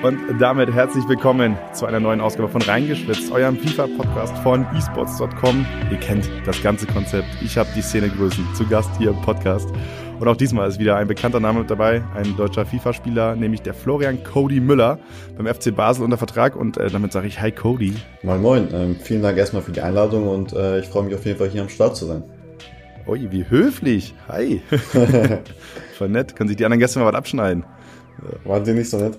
Und damit herzlich willkommen zu einer neuen Ausgabe von Reingeschwitzt, eurem FIFA-Podcast von esports.com. Ihr kennt das ganze Konzept. Ich habe die Szenegrößen zu Gast hier im Podcast. Und auch diesmal ist wieder ein bekannter Name mit dabei, ein deutscher FIFA-Spieler, nämlich der Florian Cody Müller beim FC Basel unter Vertrag. Und äh, damit sage ich Hi Cody. Moin Moin, ähm, vielen Dank erstmal für die Einladung und äh, ich freue mich auf jeden Fall hier am Start zu sein. Ui, wie höflich. Hi. Voll nett. Können sich die anderen Gäste mal was abschneiden. Waren die nicht so nett?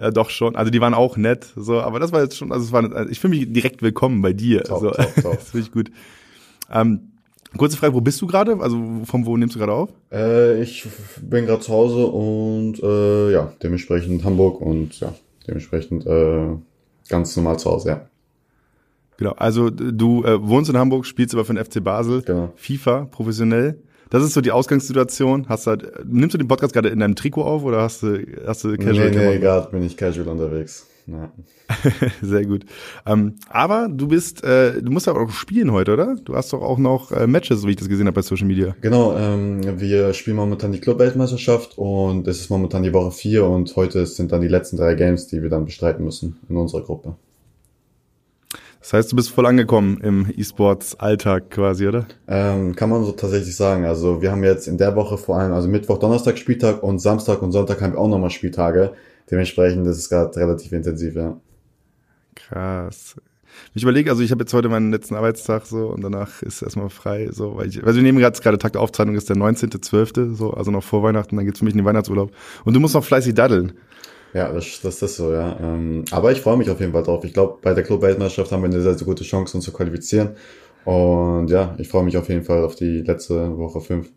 Ja, doch schon. Also die waren auch nett, so, aber das war jetzt schon, also es war, also ich fühle mich direkt willkommen bei dir. Top, also, top, top. das finde ich gut. Ähm, kurze Frage, wo bist du gerade? Also von wo nimmst du gerade auf? Äh, ich bin gerade zu Hause und äh, ja, dementsprechend Hamburg und ja, dementsprechend äh, ganz normal zu Hause, ja. Genau. Also du äh, wohnst in Hamburg, spielst aber für den FC Basel, Genau. FIFA professionell. Das ist so die Ausgangssituation. Hast halt, nimmst du den Podcast gerade in deinem Trikot auf oder hast du, hast du Nee, Casual? nee, gerade bin ich casual unterwegs. Ja. Sehr gut. Ähm, aber du bist, äh, du musst aber auch spielen heute, oder? Du hast doch auch noch äh, Matches, so wie ich das gesehen habe bei Social Media. Genau, ähm, wir spielen momentan die Club-Weltmeisterschaft und es ist momentan die Woche vier und heute sind dann die letzten drei Games, die wir dann bestreiten müssen in unserer Gruppe. Das heißt, du bist voll angekommen im E-Sports-Alltag quasi, oder? Ähm, kann man so tatsächlich sagen. Also wir haben jetzt in der Woche vor allem, also Mittwoch, Donnerstag Spieltag und Samstag und Sonntag haben wir auch nochmal Spieltage. Dementsprechend ist es gerade relativ intensiv, ja. Krass. Ich überlege, also ich habe jetzt heute meinen letzten Arbeitstag so und danach ist erstmal frei, so, weil ich, also wir nehmen gerade gerade Tag der Aufzeichnung ist der 19.12., so, also noch vor Weihnachten, dann geht's für mich in den Weihnachtsurlaub. Und du musst noch fleißig daddeln. Ja, das, das ist so, ja. Ähm, aber ich freue mich auf jeden Fall drauf. Ich glaube, bei der Club-Weltmeisterschaft haben wir eine sehr, sehr gute Chance, uns zu qualifizieren. Und ja, ich freue mich auf jeden Fall auf die letzte Woche fünf.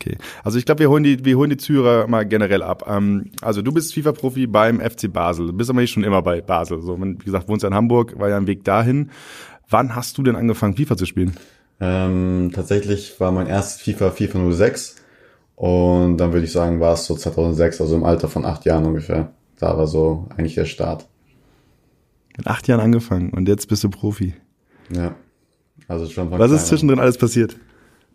Okay. Also ich glaube, wir holen die, wir holen die Zuhörer mal generell ab. Ähm, also du bist FIFA-Profi beim FC Basel. Du bist aber nicht schon immer bei Basel. So, wie gesagt, wohnst ja in Hamburg, war ja ein Weg dahin. Wann hast du denn angefangen, FIFA zu spielen? Ähm, tatsächlich war mein erstes FIFA FIFA 06 und dann würde ich sagen, war es so 2006, also im Alter von acht Jahren ungefähr. Da war so eigentlich der Start. Mit acht Jahren angefangen und jetzt bist du Profi. Ja. Also schon Was ist zwischendrin alles passiert?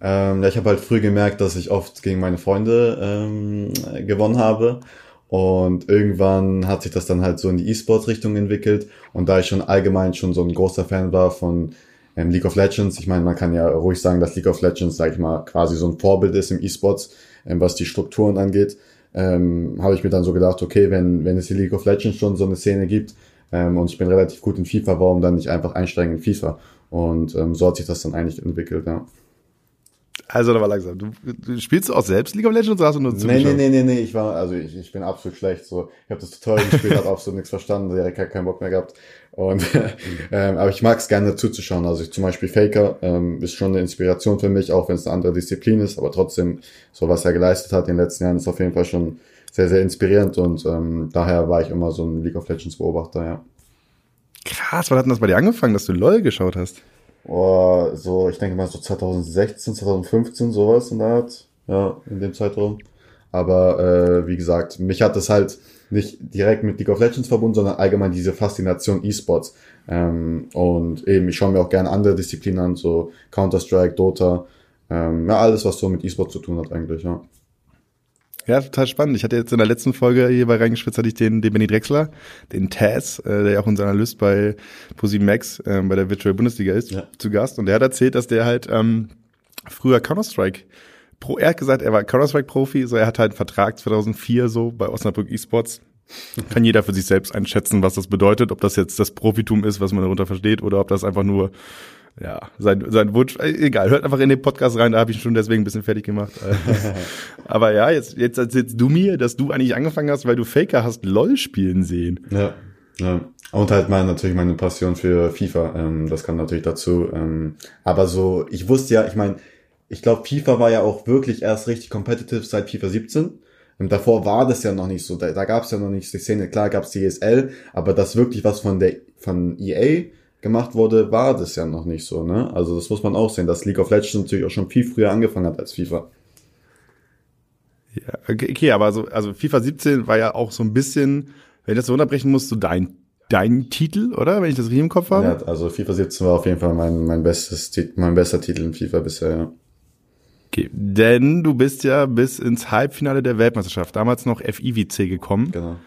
Ähm, ja, ich habe halt früh gemerkt, dass ich oft gegen meine Freunde ähm, gewonnen habe. Und irgendwann hat sich das dann halt so in die E-Sports-Richtung entwickelt. Und da ich schon allgemein schon so ein großer Fan war von ähm, League of Legends, ich meine, man kann ja ruhig sagen, dass League of Legends, sag ich mal, quasi so ein Vorbild ist im E-Sports, was die Strukturen angeht, ähm, habe ich mir dann so gedacht, okay, wenn, wenn es die League of Legends schon so eine Szene gibt ähm, und ich bin relativ gut in FIFA, warum dann nicht einfach einsteigen in FIFA? Und ähm, so hat sich das dann eigentlich entwickelt, ja. Also, da war langsam. Du, du spielst du auch selbst League of Legends oder hast du nur Nee, zugeschaut? nee, nee, nee, nee, ich war, also ich, ich bin absolut schlecht. So, ich habe das Tutorial gespielt, habe absolut nichts verstanden, direkt hab keinen Bock mehr gehabt. Und ähm, aber ich mag es gerne zuzuschauen. Also ich, zum Beispiel Faker ähm, ist schon eine Inspiration für mich, auch wenn es eine andere Disziplin ist, aber trotzdem, so was er geleistet hat in den letzten Jahren, ist auf jeden Fall schon sehr, sehr inspirierend und ähm, daher war ich immer so ein League of Legends Beobachter, ja. Krass, wann hat denn das bei dir angefangen, dass du LOL geschaut hast? Oh, so, ich denke mal so 2016, 2015, sowas in der Art. Ja, in dem Zeitraum. Aber äh, wie gesagt, mich hat das halt nicht direkt mit League of Legends verbunden, sondern allgemein diese Faszination E-Sports. Ähm, und eben, ich schaue mir auch gerne andere Disziplinen an, so Counter-Strike, Dota, ähm, ja, alles, was so mit E-Sports zu tun hat eigentlich, ja. Ja, total spannend. Ich hatte jetzt in der letzten Folge hier bei Reingespitzt hatte ich den, den Benny Drexler, den Taz, äh, der ja auch unser Analyst bei ProSieben Max äh, bei der Virtual Bundesliga ist, Ja. zu Gast. Und der hat erzählt, dass der halt ähm, früher Counter-Strike Pro, er hat gesagt, er war Counter-Strike-Profi, so er hat halt einen Vertrag 2004 so bei Osnabrück Esports. Kann jeder für sich selbst einschätzen, was das bedeutet, ob das jetzt das Profitum ist, was man darunter versteht, oder ob das einfach nur ja, sein, sein Wunsch, äh, egal, hört einfach in den Podcast rein, da habe ich ihn schon deswegen ein bisschen fertig gemacht. Aber ja, jetzt, jetzt erzählst du mir, dass du eigentlich angefangen hast, weil du Faker hast LOL spielen sehen. Ja, ja. Und halt mein, natürlich meine Passion für FIFA, ähm, das kam natürlich dazu. Ähm, aber so, ich wusste ja, ich meine, ich glaube, FIFA war ja auch wirklich erst richtig competitive seit FIFA 17. Und davor war das ja noch nicht so, da, da gab es ja noch nicht die Szene, klar gab es die ESL, aber das wirklich was von der von EA gemacht wurde, war das ja noch nicht so, ne? Also das muss man auch sehen, dass League of Legends natürlich auch schon viel früher angefangen hat als FIFA. Ja, okay, aber so, also FIFA 17 war ja auch so ein bisschen, wenn ich das so unterbrechen muss, so dein, dein Titel, oder? Wenn ich das richtig im Kopf habe? Ja, also FIFA 17 war auf jeden Fall mein, mein bestes, mein bester Titel in FIFA bisher, ja. Okay, denn du bist ja bis ins Halbfinale der Weltmeisterschaft, damals noch FIWC gekommen. Genau.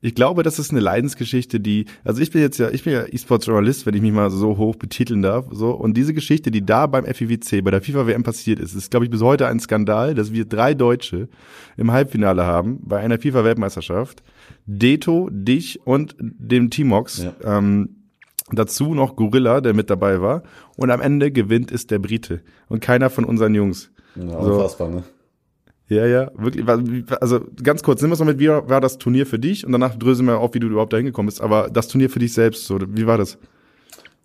Ich glaube, das ist eine Leidensgeschichte, die, also ich bin jetzt ja, ich bin ja E-Sports-Journalist, wenn ich mich mal so hoch betiteln darf, so. Und diese Geschichte, die da beim FIWC, bei der FIFA-WM passiert ist, ist, glaube ich, bis heute ein Skandal, dass wir drei Deutsche im Halbfinale haben, bei einer FIFA-Weltmeisterschaft. Deto, dich und dem Timox. Ja. Ähm, dazu noch Gorilla, der mit dabei war. Und am Ende gewinnt ist der Brite. Und keiner von unseren Jungs. Ja, unfassbar, so. ne? Ja, ja, wirklich. Also ganz kurz, nimm es mal mit, wie war das Turnier für dich? Und danach dröseln wir auf, wie du überhaupt da hingekommen bist. Aber das Turnier für dich selbst, so, wie war das?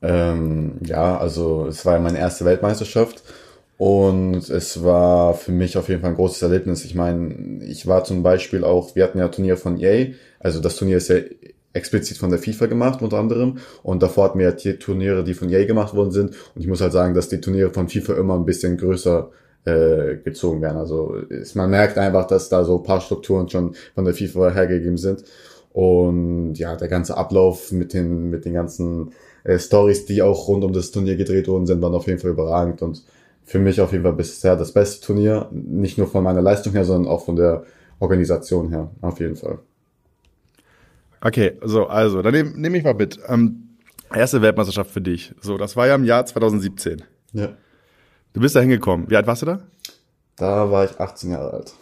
Ähm, ja, also es war ja meine erste Weltmeisterschaft und es war für mich auf jeden Fall ein großes Erlebnis. Ich meine, ich war zum Beispiel auch, wir hatten ja Turnier von EA, also das Turnier ist ja explizit von der FIFA gemacht unter anderem und davor hatten wir ja Turniere, die von EA gemacht worden sind und ich muss halt sagen, dass die Turniere von FIFA immer ein bisschen größer äh, gezogen werden. Also ist, man merkt einfach, dass da so paar Strukturen schon von der FIFA hergegeben sind. Und ja, der ganze Ablauf mit den, mit den ganzen äh, Stories, die auch rund um das Turnier gedreht wurden, sind, waren auf jeden Fall überragend und für mich auf jeden Fall bisher das beste Turnier. Nicht nur von meiner Leistung her, sondern auch von der Organisation her, auf jeden Fall. Okay, so, also, dann nehme nehm ich mal mit. Ähm, erste Weltmeisterschaft für dich. So, das war ja im Jahr 2017. Ja. Du bist da hingekommen. Wie alt warst du da? Da war ich 18 Jahre alt.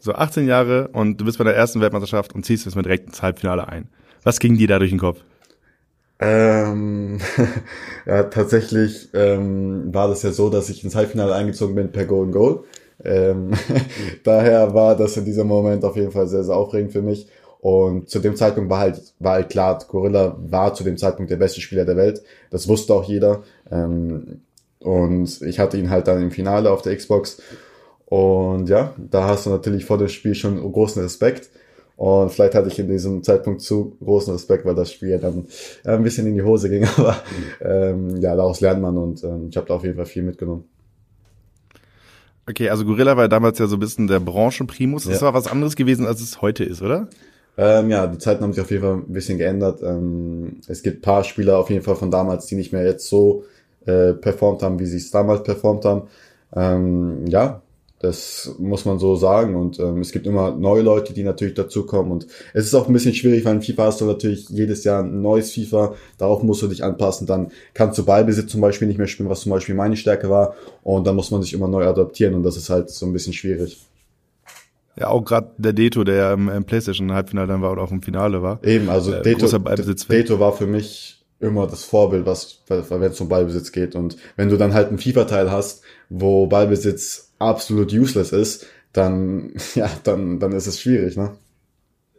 So 18 Jahre und du bist bei der ersten Weltmeisterschaft und ziehst jetzt mit direkt ins Halbfinale ein. Was ging dir da durch den Kopf? Ähm, ja, tatsächlich ähm, war das ja so, dass ich ins Halbfinale eingezogen bin per Golden Goal. Ähm, daher war das in diesem Moment auf jeden Fall sehr, sehr aufregend für mich. Und zu dem Zeitpunkt war halt, war halt klar, Gorilla war zu dem Zeitpunkt der beste Spieler der Welt. Das wusste auch jeder. Ähm, und ich hatte ihn halt dann im Finale auf der Xbox. Und ja, da hast du natürlich vor dem Spiel schon großen Respekt. Und vielleicht hatte ich in diesem Zeitpunkt zu großen Respekt, weil das Spiel dann ein bisschen in die Hose ging. Aber ähm, ja, daraus lernt man und ähm, ich habe da auf jeden Fall viel mitgenommen. Okay, also Gorilla war damals ja so ein bisschen der Branchenprimus. Das ja. war was anderes gewesen, als es heute ist, oder? Ähm, ja, die Zeiten haben sich auf jeden Fall ein bisschen geändert. Ähm, es gibt paar Spieler auf jeden Fall von damals, die nicht mehr jetzt so äh, performt haben, wie sie es damals performt haben. Ähm, ja, das muss man so sagen. Und ähm, es gibt immer neue Leute, die natürlich dazukommen. Und es ist auch ein bisschen schwierig, weil in FIFA hast du natürlich jedes Jahr ein neues FIFA. Darauf musst du dich anpassen. Dann kannst du Ballbesitz zum Beispiel nicht mehr spielen, was zum Beispiel meine Stärke war. Und dann muss man sich immer neu adaptieren. Und das ist halt so ein bisschen schwierig. Ja, auch gerade der Deto, der ja im, im PlayStation-Halbfinale dann war oder auch im Finale war. Eben, also äh, Deto, Deto war für mich immer das Vorbild, was, wenn es um Ballbesitz geht. Und wenn du dann halt einen FIFA-Teil hast, wo Ballbesitz absolut useless ist, dann, ja, dann, dann ist es schwierig, ne?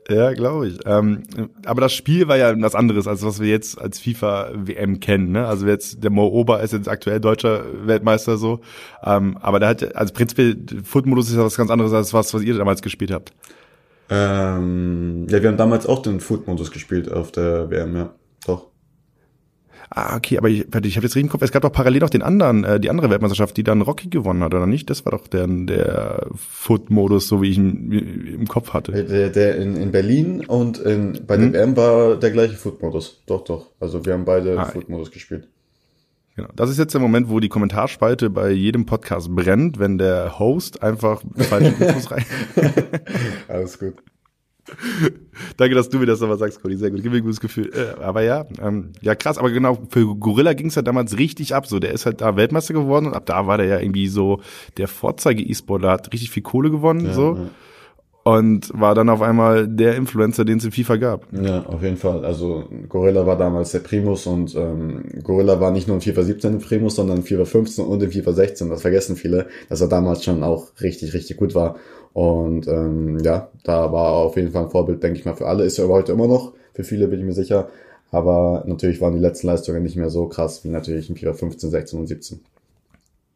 Ja, glaube ich. Ähm, aber das Spiel war ja was anderes, als was wir jetzt als FIFA-WM kennen. Ne? Also jetzt der Mo Ober ist jetzt aktuell deutscher Weltmeister so. Ähm, aber der hat, also prinzipiell, Foot-Modus ist ja was ganz anderes als was, was ihr damals gespielt habt. Ähm, ja, wir haben damals auch den Foot-Modus gespielt auf der WM, ja. Ah, okay, aber ich, ich habe jetzt richtig im Kopf, es gab doch parallel noch den anderen, äh, die andere Weltmeisterschaft, die dann Rocky gewonnen hat, oder nicht? Das war doch der, der Foot-Modus, so wie ich ihn im Kopf hatte. Der, der in, in Berlin und in, bei hm? der WM war der gleiche Foot-Modus. Doch, doch. Also wir haben beide ah, Foot-Modus gespielt. Genau. Das ist jetzt der Moment, wo die Kommentarspalte bei jedem Podcast brennt, wenn der Host einfach falsche Infos rein. Alles gut. Danke, dass du mir das nochmal sagst, Cody. Sehr gut. Gib mir ein gutes Gefühl. Äh, aber ja, ähm, ja krass. Aber genau, für Gorilla ging es ja damals richtig ab. So, der ist halt da Weltmeister geworden und ab da war der ja irgendwie so der Vorzeige-E-Sportler, hat richtig viel Kohle gewonnen. Ja, so. Ja. Und war dann auf einmal der Influencer, den es in FIFA gab. Ja, auf jeden Fall. Also Gorilla war damals der Primus und ähm, Gorilla war nicht nur in FIFA 17 im Primus, sondern in FIFA 15 und in FIFA 16. Das vergessen viele, dass er damals schon auch richtig, richtig gut war. Und ähm, ja, da war auf jeden Fall ein Vorbild, denke ich mal, für alle. Ist er aber heute immer noch, für viele bin ich mir sicher. Aber natürlich waren die letzten Leistungen nicht mehr so krass wie natürlich in FIFA 15, 16 und 17.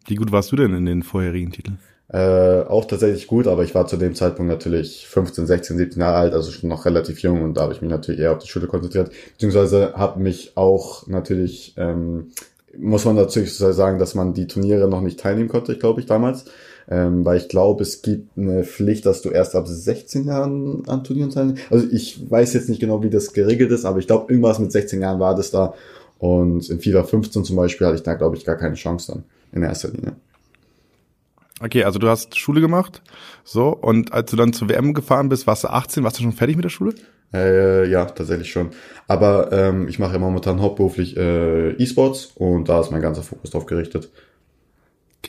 Wie gut warst du denn in den vorherigen Titeln? Äh, auch tatsächlich gut, aber ich war zu dem Zeitpunkt natürlich 15, 16, 17 Jahre alt, also schon noch relativ jung und da habe ich mich natürlich eher auf die Schule konzentriert, beziehungsweise habe mich auch natürlich, ähm, muss man natürlich sagen, dass man die Turniere noch nicht teilnehmen konnte, ich glaube ich damals ähm, weil ich glaube, es gibt eine Pflicht, dass du erst ab 16 Jahren an Turnieren teilnimmst. Also ich weiß jetzt nicht genau, wie das geregelt ist, aber ich glaube, irgendwas mit 16 Jahren war das da. Und in FIFA 15 zum Beispiel hatte ich da, glaube ich, gar keine Chance dann in erster Linie. Okay, also du hast Schule gemacht, so, und als du dann zur WM gefahren bist, warst du 18, warst du schon fertig mit der Schule? Äh, ja, tatsächlich schon. Aber ähm, ich mache ja momentan hauptberuflich äh, E-Sports und da ist mein ganzer Fokus drauf gerichtet.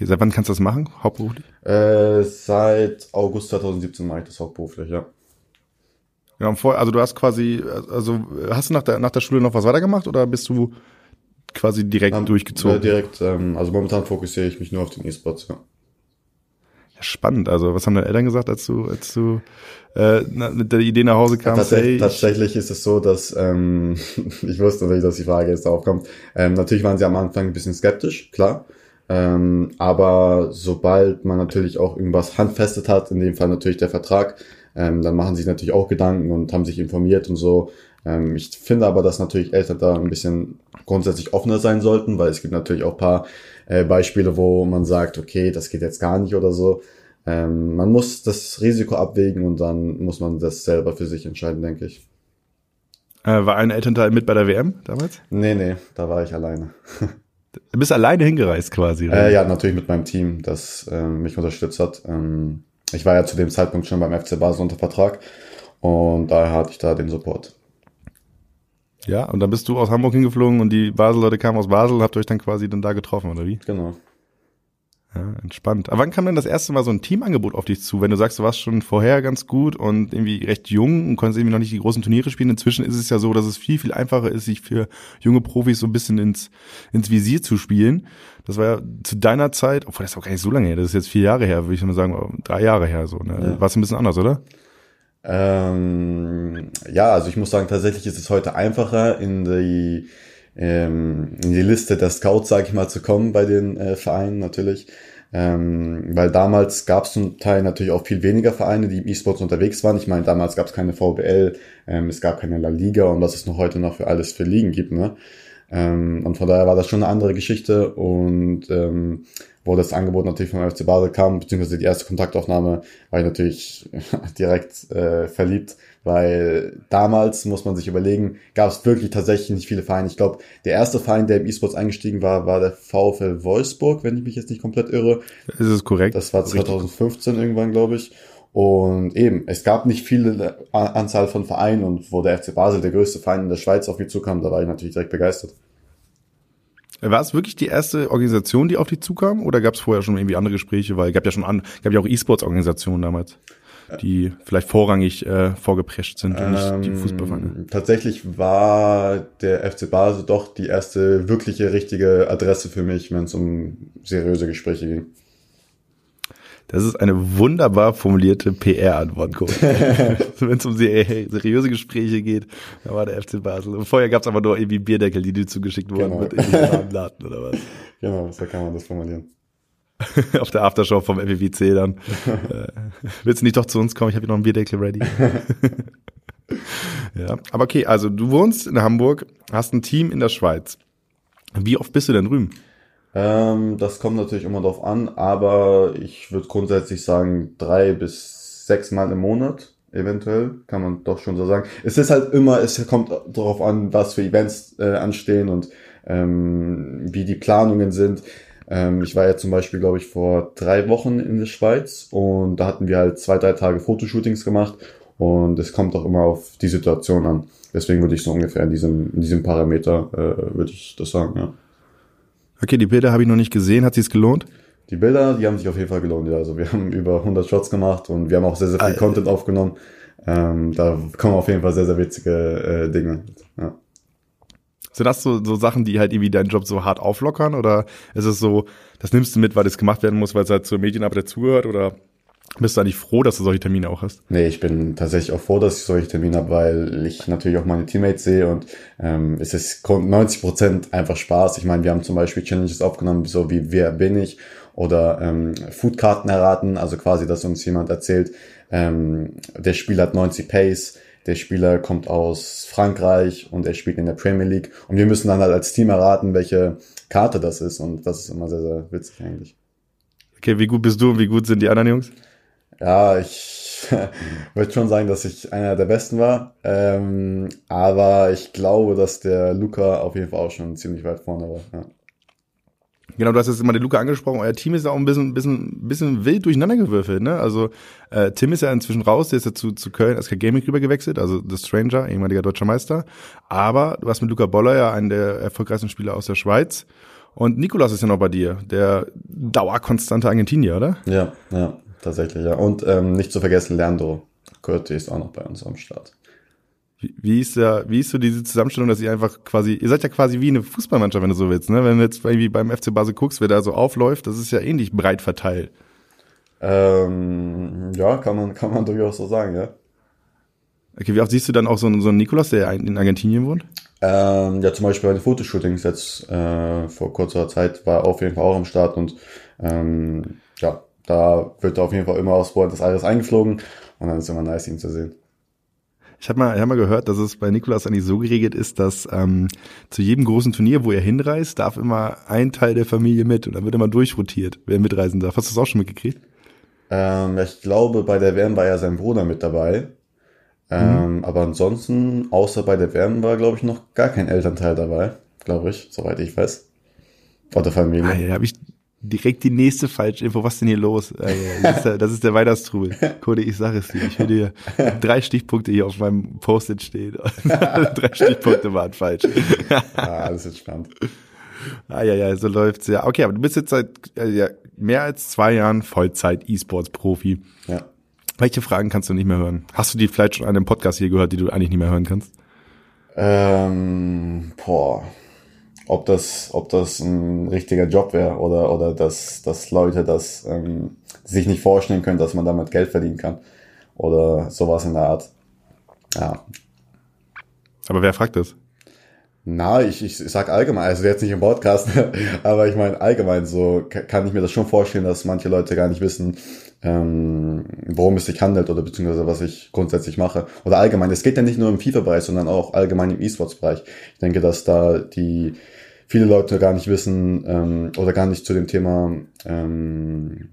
Okay, seit wann kannst du das machen, hauptberuflich? Äh, seit August 2017 mache ich das hauptberuflich, ja. Ja, also du hast quasi, also hast du nach der, nach der Schule noch was weitergemacht oder bist du quasi direkt Dann, durchgezogen? Äh, direkt, ähm, also momentan fokussiere ich mich nur auf den E-Sports, ja. ja. Spannend, also was haben deine Eltern gesagt, als du, als du äh, mit der Idee nach Hause kamst? Tatsächlich, hey, tatsächlich ist es so, dass ähm, ich wusste natürlich, dass die Frage jetzt aufkommt. Ähm, natürlich waren sie am Anfang ein bisschen skeptisch, klar. Ähm, aber sobald man natürlich auch irgendwas handfestet hat, in dem Fall natürlich der Vertrag, ähm, dann machen sich natürlich auch Gedanken und haben sich informiert und so. Ähm, ich finde aber, dass natürlich Eltern da ein bisschen grundsätzlich offener sein sollten, weil es gibt natürlich auch paar äh, Beispiele, wo man sagt, okay, das geht jetzt gar nicht oder so. Ähm, man muss das Risiko abwägen und dann muss man das selber für sich entscheiden, denke ich. Äh, war ein Elternteil mit bei der WM damals? Nee, nee, da war ich alleine. Du bist alleine hingereist quasi. Äh, ja, natürlich mit meinem Team, das äh, mich unterstützt hat. Ähm, ich war ja zu dem Zeitpunkt schon beim FC Basel unter Vertrag und daher hatte ich da den Support. Ja, und dann bist du aus Hamburg hingeflogen und die Basel-Leute kamen aus Basel und habt euch dann quasi dann da getroffen, oder wie? Genau. Ja, entspannt. Aber wann kam denn das erste Mal so ein Teamangebot auf dich zu? Wenn du sagst, du warst schon vorher ganz gut und irgendwie recht jung und konntest irgendwie noch nicht die großen Turniere spielen. Inzwischen ist es ja so, dass es viel, viel einfacher ist, sich für junge Profis so ein bisschen ins, ins Visier zu spielen. Das war ja zu deiner Zeit, obwohl das ist auch gar nicht so lange her, das ist jetzt vier Jahre her, würde ich mal sagen, drei Jahre her so. Ne? Ja. War es ein bisschen anders, oder? Ähm, ja, also ich muss sagen, tatsächlich ist es heute einfacher, in die ähm, in die Liste der Scouts, sage ich mal, zu kommen bei den äh, Vereinen natürlich. Ähm, weil damals gab es zum Teil natürlich auch viel weniger Vereine, die im E-Sports unterwegs waren. Ich meine, damals gab es keine VBL, ähm, es gab keine La Liga und was es noch heute noch für alles für Ligen gibt. Ne? Ähm, und von daher war das schon eine andere Geschichte und ähm, wo das Angebot natürlich vom FC Basel kam, beziehungsweise die erste Kontaktaufnahme, war ich natürlich direkt äh, verliebt, weil damals, muss man sich überlegen, gab es wirklich tatsächlich nicht viele Vereine. Ich glaube, der erste Verein, der im E-Sports eingestiegen war, war der VfL Wolfsburg, wenn ich mich jetzt nicht komplett irre. Ist es korrekt? Das war 2015 Richtig. irgendwann, glaube ich. Und eben, es gab nicht viele Anzahl von Vereinen und wo der FC Basel, der größte Verein in der Schweiz, auf mich zukam, da war ich natürlich direkt begeistert. War es wirklich die erste Organisation, die auf dich zukam? Oder gab es vorher schon irgendwie andere Gespräche? Weil es gab ja schon an, gab ja auch E-Sports-Organisationen damals, die vielleicht vorrangig äh, vorgeprescht sind und nicht die ähm, Fußballvereine. Tatsächlich war der FC Basel doch die erste wirkliche richtige Adresse für mich, wenn es um seriöse Gespräche ging. Das ist eine wunderbar formulierte PR-Antwort, Wenn es um seriöse Gespräche geht, da war der FC Basel. Und vorher gab es aber nur irgendwie Bierdeckel, die dir zugeschickt wurden genau. mit irgendwie Laden oder was. Genau, so kann man das formulieren. Auf der Aftershow vom FWC dann. äh, willst du nicht doch zu uns kommen? Ich habe hier noch einen Bierdeckel ready. ja, aber okay, also du wohnst in Hamburg, hast ein Team in der Schweiz. Wie oft bist du denn drüben? Ähm, das kommt natürlich immer drauf an, aber ich würde grundsätzlich sagen, drei bis sechs Mal im Monat, eventuell, kann man doch schon so sagen. Es ist halt immer, es kommt darauf an, was für Events äh, anstehen und ähm, wie die Planungen sind. Ähm, ich war ja zum Beispiel, glaube ich, vor drei Wochen in der Schweiz und da hatten wir halt zwei, drei Tage Fotoshootings gemacht und es kommt auch immer auf die Situation an. Deswegen würde ich so ungefähr in diesem, in diesem Parameter, äh, würde ich das sagen, ja. Okay, die Bilder habe ich noch nicht gesehen. Hat sie es gelohnt? Die Bilder, die haben sich auf jeden Fall gelohnt. Ja. Also wir haben über 100 Shots gemacht und wir haben auch sehr, sehr viel Alter. Content aufgenommen. Ähm, da kommen auf jeden Fall sehr, sehr witzige äh, Dinge. Ja. Sind das so, so Sachen, die halt irgendwie deinen Job so hart auflockern? Oder ist es so, das nimmst du mit, weil das gemacht werden muss, weil es halt zur Medienarbeit dazugehört? Oder bist du eigentlich froh, dass du solche Termine auch hast? Nee, ich bin tatsächlich auch froh, dass ich solche Termine habe, weil ich natürlich auch meine Teammates sehe und ähm, es ist 90 Prozent einfach Spaß. Ich meine, wir haben zum Beispiel Challenges aufgenommen, so wie Wer bin ich? Oder ähm, Foodkarten erraten, also quasi, dass uns jemand erzählt, ähm, der Spieler hat 90 Pace, der Spieler kommt aus Frankreich und er spielt in der Premier League und wir müssen dann halt als Team erraten, welche Karte das ist und das ist immer sehr, sehr witzig eigentlich. Okay, wie gut bist du und wie gut sind die anderen Jungs? Ja, ich würde schon sagen, dass ich einer der Besten war. Ähm, aber ich glaube, dass der Luca auf jeden Fall auch schon ziemlich weit vorne war. Ja. Genau, du hast jetzt immer den Luca angesprochen. Euer Team ist ja auch ein bisschen, bisschen, bisschen wild durcheinandergewürfelt. Ne? Also äh, Tim ist ja inzwischen raus, der ist ja zu, zu Köln SK Gaming rüber gewechselt, also The Stranger, ehemaliger deutscher Meister. Aber du hast mit Luca Boller ja einen der erfolgreichsten Spieler aus der Schweiz. Und Nikolas ist ja noch bei dir, der dauerkonstante Argentinier, oder? Ja, ja, tatsächlich, ja. Und ähm, nicht zu vergessen, Leandro Curti ist auch noch bei uns am Start. Wie, wie ist da, wie ist so diese Zusammenstellung, dass ihr einfach quasi, ihr seid ja quasi wie eine Fußballmannschaft, wenn du so willst, ne? Wenn du jetzt irgendwie beim FC Basel guckst, wer da so aufläuft, das ist ja ähnlich breit verteilt. Ähm, ja, kann man, kann man durchaus so sagen, ja. Okay, wie oft siehst du dann auch so einen, so einen Nikolas, der in Argentinien wohnt? Ähm, ja, zum Beispiel bei den Fotoshootings jetzt äh, vor kurzer Zeit war er auf jeden Fall auch am Start und ähm, ja, da wird auf jeden Fall immer Board das alles eingeflogen und dann ist immer nice, ihn zu sehen. Ich habe mal, ich hab mal gehört, dass es bei Nikolas eigentlich so geregelt ist, dass ähm, zu jedem großen Turnier, wo er hinreist, darf immer ein Teil der Familie mit und dann wird immer durchrotiert, wer mitreisen darf. Hast du das auch schon mitgekriegt? Ähm, ich glaube, bei der WM war ja sein Bruder mit dabei. Ähm, mhm. Aber ansonsten, außer bei der WM war, glaube ich, noch gar kein Elternteil dabei, glaube ich, soweit ich weiß. Oder Familie. Ah, ja, habe ich direkt die nächste falsche Info. Was ist denn hier los? Äh, das ist der, das ist der Weihnachtsstrubel. Cody, ich sage es dir. Ich will dir drei Stichpunkte hier auf meinem Post-it stehen. drei Stichpunkte waren falsch. ah, alles entspannt. Ah, ja, ja, so läuft's ja. Okay, aber du bist jetzt seit äh, ja, mehr als zwei Jahren Vollzeit-E-Sports-Profi. Ja. Welche Fragen kannst du nicht mehr hören? Hast du die vielleicht schon an einem Podcast hier gehört, die du eigentlich nicht mehr hören kannst? Ähm, boah ob das, ob das ein richtiger Job wäre oder, oder dass, dass Leute das ähm, sich nicht vorstellen können, dass man damit Geld verdienen kann. Oder sowas in der Art. Ja. Aber wer fragt das? Na, ich, ich sag allgemein, also jetzt nicht im Podcast, aber ich meine allgemein so kann ich mir das schon vorstellen, dass manche Leute gar nicht wissen, ähm, worum es sich handelt oder beziehungsweise was ich grundsätzlich mache. Oder allgemein, es geht ja nicht nur im FIFA-Bereich, sondern auch allgemein im E-Sports-Bereich. Ich denke, dass da die viele Leute gar nicht wissen ähm, oder gar nicht zu dem Thema ähm,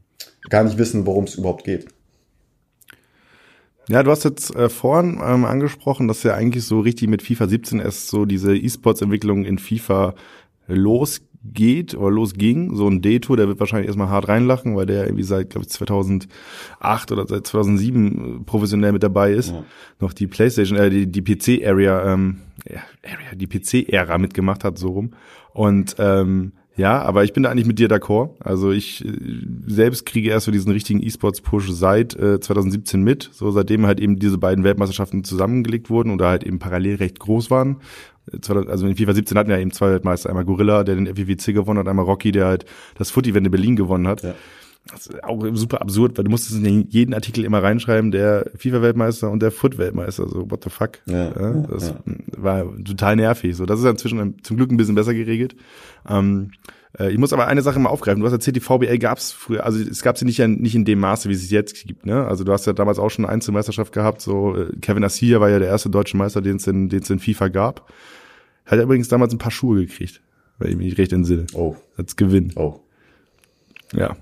gar nicht wissen, worum es überhaupt geht. Ja, du hast jetzt äh, vorhin ähm, angesprochen, dass ja eigentlich so richtig mit FIFA 17 erst so diese E-Sports-Entwicklung in FIFA losgeht oder losging. So ein D-Tour, der wird wahrscheinlich erstmal hart reinlachen, weil der irgendwie seit, glaube ich, 2008 oder seit 2007 äh, professionell mit dabei ist. Ja. Noch die Playstation, äh, die, die PC-Area, ähm, Area, die PC-Ära mitgemacht hat, so rum. Und ähm, ja, aber ich bin da eigentlich mit dir d'accord. Also ich äh, selbst kriege erst so diesen richtigen E-Sports-Push seit äh, 2017 mit, so seitdem halt eben diese beiden Weltmeisterschaften zusammengelegt wurden oder halt eben parallel recht groß waren. Äh, also in FIFA 17 hatten ja eben zwei Weltmeister, einmal Gorilla, der den FWC gewonnen hat, einmal Rocky, der halt das Footy-Wende Berlin gewonnen hat. Ja. Das ist auch super absurd, weil du musstest in jeden Artikel immer reinschreiben, der FIFA-Weltmeister und der Foot-Weltmeister. So, what the fuck? Ja, ja, das ja. war total nervig. So, das ist inzwischen zum Glück ein bisschen besser geregelt. Ähm, äh, ich muss aber eine Sache mal aufgreifen. Du hast erzählt, die VBL gab es früher, also es gab sie nicht, nicht in dem Maße, wie es jetzt gibt. Ne? Also du hast ja damals auch schon eine Einzelmeisterschaft gehabt. So äh, Kevin Assia war ja der erste deutsche Meister, den es in, den es in FIFA gab. Hat er übrigens damals ein paar Schuhe gekriegt, weil ich mich recht entsinne. Oh. Als Gewinn. Oh. Ja,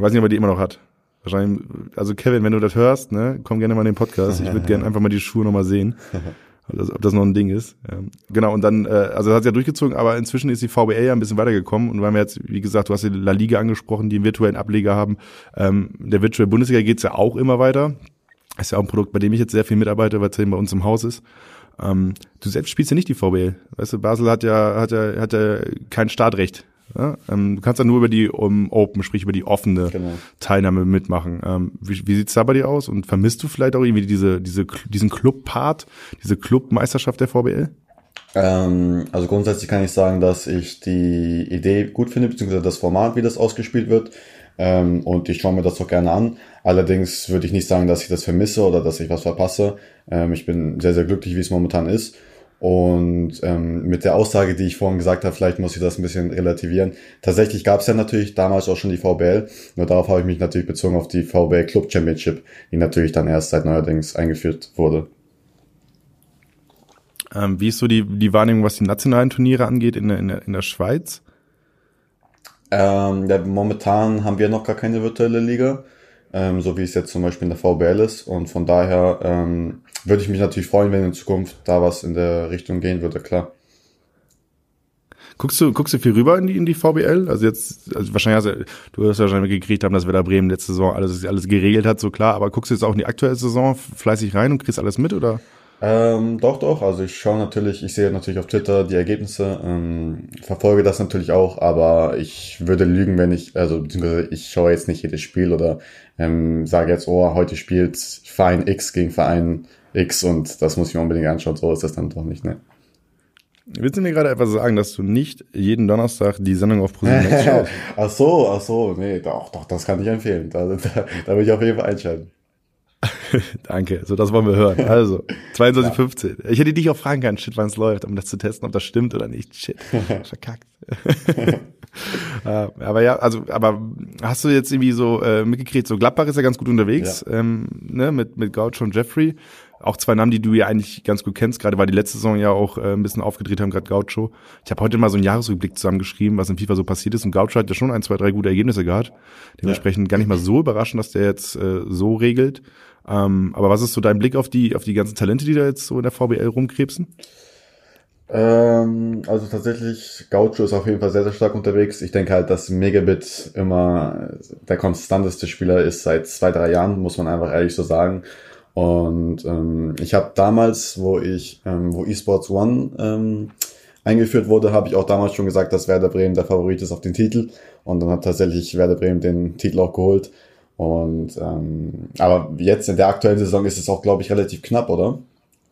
ich weiß nicht, ob er die immer noch hat. Wahrscheinlich, also Kevin, wenn du das hörst, ne, komm gerne mal in den Podcast. Ich würde gerne einfach mal die Schuhe nochmal sehen. Ob das, ob das noch ein Ding ist. Ja. Genau, und dann, äh, also das hat ja durchgezogen, aber inzwischen ist die VBA ja ein bisschen weitergekommen und weil wir jetzt, wie gesagt, du hast die La Liga angesprochen, die einen virtuellen Ableger haben. Ähm, der Virtual Bundesliga geht's ja auch immer weiter. Ist ja auch ein Produkt, bei dem ich jetzt sehr viel mitarbeite, weil es eben bei uns im Haus ist. Ähm, du selbst spielst ja nicht die VBL. Weißt du, Basel hat ja, hat ja, hat ja kein Startrecht ja, ähm, du kannst dann nur über die um, Open, sprich über die offene genau. Teilnahme mitmachen. Ähm, wie, wie sieht's da bei dir aus? Und vermisst du vielleicht auch irgendwie diese, diese, diesen Club-Part, diese Club-Meisterschaft der VBL? Ähm, also grundsätzlich kann ich sagen, dass ich die Idee gut finde, beziehungsweise das Format, wie das ausgespielt wird. Ähm, und ich schaue mir das auch gerne an. Allerdings würde ich nicht sagen, dass ich das vermisse oder dass ich was verpasse. Ähm, ich bin sehr, sehr glücklich, wie es momentan ist. Und ähm, mit der Aussage, die ich vorhin gesagt habe, vielleicht muss ich das ein bisschen relativieren. Tatsächlich gab es ja natürlich damals auch schon die VBL, nur darauf habe ich mich natürlich bezogen auf die VBL Club Championship, die natürlich dann erst seit neuerdings eingeführt wurde. Ähm, wie ist so die, die Wahrnehmung, was die nationalen Turniere angeht in der, in der, in der Schweiz? Ähm, ja, momentan haben wir noch gar keine virtuelle Liga ähm, so wie es jetzt zum Beispiel in der VBL ist. Und von daher ähm, würde ich mich natürlich freuen, wenn in Zukunft da was in der Richtung gehen würde, klar. Guckst du, guckst du viel rüber in die, in die VBL? Also jetzt, also wahrscheinlich hast du, du hast ja wahrscheinlich gekriegt haben, dass Werder Bremen letzte Saison alles, alles geregelt hat, so klar, aber guckst du jetzt auch in die aktuelle Saison fleißig rein und kriegst alles mit, oder? Ähm, doch, doch. Also ich schaue natürlich, ich sehe natürlich auf Twitter die Ergebnisse, ähm, verfolge das natürlich auch, aber ich würde lügen, wenn ich, also beziehungsweise ich schaue jetzt nicht jedes Spiel oder ähm, sage jetzt, oh, heute spielt Verein X gegen Verein X und das muss ich mir unbedingt anschauen. So ist das dann doch nicht, ne? Willst du mir gerade etwas sagen, dass du nicht jeden Donnerstag die Sendung auf ProSieben schaust? ach so, ach so, nee, doch, doch, das kann ich empfehlen. Da, da, da will ich auf jeden Fall einschalten. Danke, so das wollen wir hören. Also, 22.15. Ja. Ich hätte dich auch fragen können, shit, wann es läuft, um das zu testen, ob das stimmt oder nicht. Shit, verkackt. aber ja, also, aber hast du jetzt irgendwie so äh, mitgekriegt, so Gladbach ist ja ganz gut unterwegs, ja. ähm, ne, mit, mit Gaucho und Jeffrey. Auch zwei Namen, die du ja eigentlich ganz gut kennst, gerade weil die letzte Saison ja auch äh, ein bisschen aufgedreht haben, gerade Gaucho. Ich habe heute mal so einen Jahresrückblick zusammengeschrieben, was in FIFA so passiert ist. Und Gaucho hat ja schon ein, zwei, drei gute Ergebnisse gehabt. Dementsprechend ja. gar nicht mal so überraschend, dass der jetzt äh, so regelt. Ähm, aber was ist so dein Blick auf die, auf die ganzen Talente, die da jetzt so in der VBL rumkrebsen? Ähm, also tatsächlich, Gaucho ist auf jeden Fall sehr, sehr stark unterwegs. Ich denke halt, dass Megabit immer der konstanteste Spieler ist seit zwei, drei Jahren, muss man einfach ehrlich so sagen. Und ähm, ich habe damals, wo ich, ähm, wo eSports One ähm, eingeführt wurde, habe ich auch damals schon gesagt, dass Werder Bremen der Favorit ist auf den Titel. Und dann hat tatsächlich Werder Bremen den Titel auch geholt. Und ähm, aber jetzt in der aktuellen Saison ist es auch, glaube ich, relativ knapp, oder?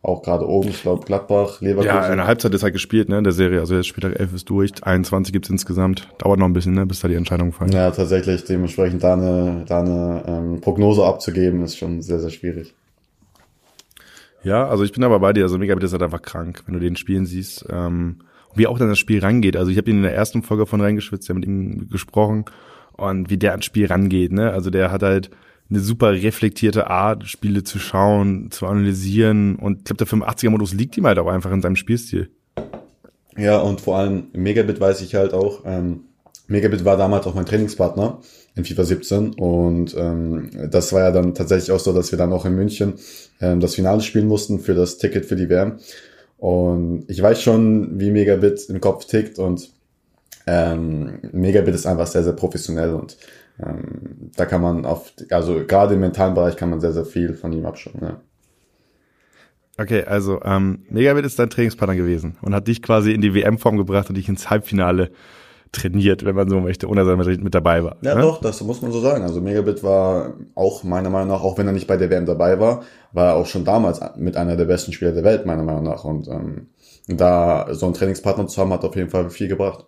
Auch gerade oben, ich glaube Gladbach, Leverkusen. Ja, eine Halbzeit ist halt gespielt, ne, in der Serie. Also jetzt Spieltag 11 ist durch, 21 gibt's insgesamt. Dauert noch ein bisschen, ne, bis da die Entscheidung fallen. Ja, tatsächlich, dementsprechend da eine, da eine ähm, Prognose abzugeben, ist schon sehr, sehr schwierig. Ja, also ich bin aber bei dir, also Megabit ist halt einfach krank, wenn du den spielen siehst. Ähm, wie auch dann das Spiel rangeht. Also ich habe ihn in der ersten Folge von reingeschwitzt, ja mit ihm gesprochen und wie der ans Spiel rangeht. Ne? Also der hat halt eine super reflektierte Art, Spiele zu schauen, zu analysieren. Und ich glaube, der 85er-Modus liegt ihm halt auch einfach in seinem Spielstil. Ja, und vor allem Megabit weiß ich halt auch. Ähm, Megabit war damals auch mein Trainingspartner in FIFA 17 und ähm, das war ja dann tatsächlich auch so, dass wir dann auch in München ähm, das Finale spielen mussten für das Ticket für die WM. Und ich weiß schon, wie Megabit im Kopf tickt und ähm, Megabit ist einfach sehr, sehr professionell und ähm, da kann man auf, also gerade im mentalen Bereich kann man sehr, sehr viel von ihm abschauen. Ja. Okay, also ähm, Megabit ist dein Trainingspartner gewesen und hat dich quasi in die WM-Form gebracht und dich ins Halbfinale trainiert, wenn man so möchte, ohne dass er mit dabei war. Ja, ne? doch, das muss man so sagen. Also Megabit war auch meiner Meinung nach, auch wenn er nicht bei der WM dabei war, war er auch schon damals mit einer der besten Spieler der Welt, meiner Meinung nach. Und ähm, da so einen Trainingspartner zu haben, hat auf jeden Fall viel gebracht.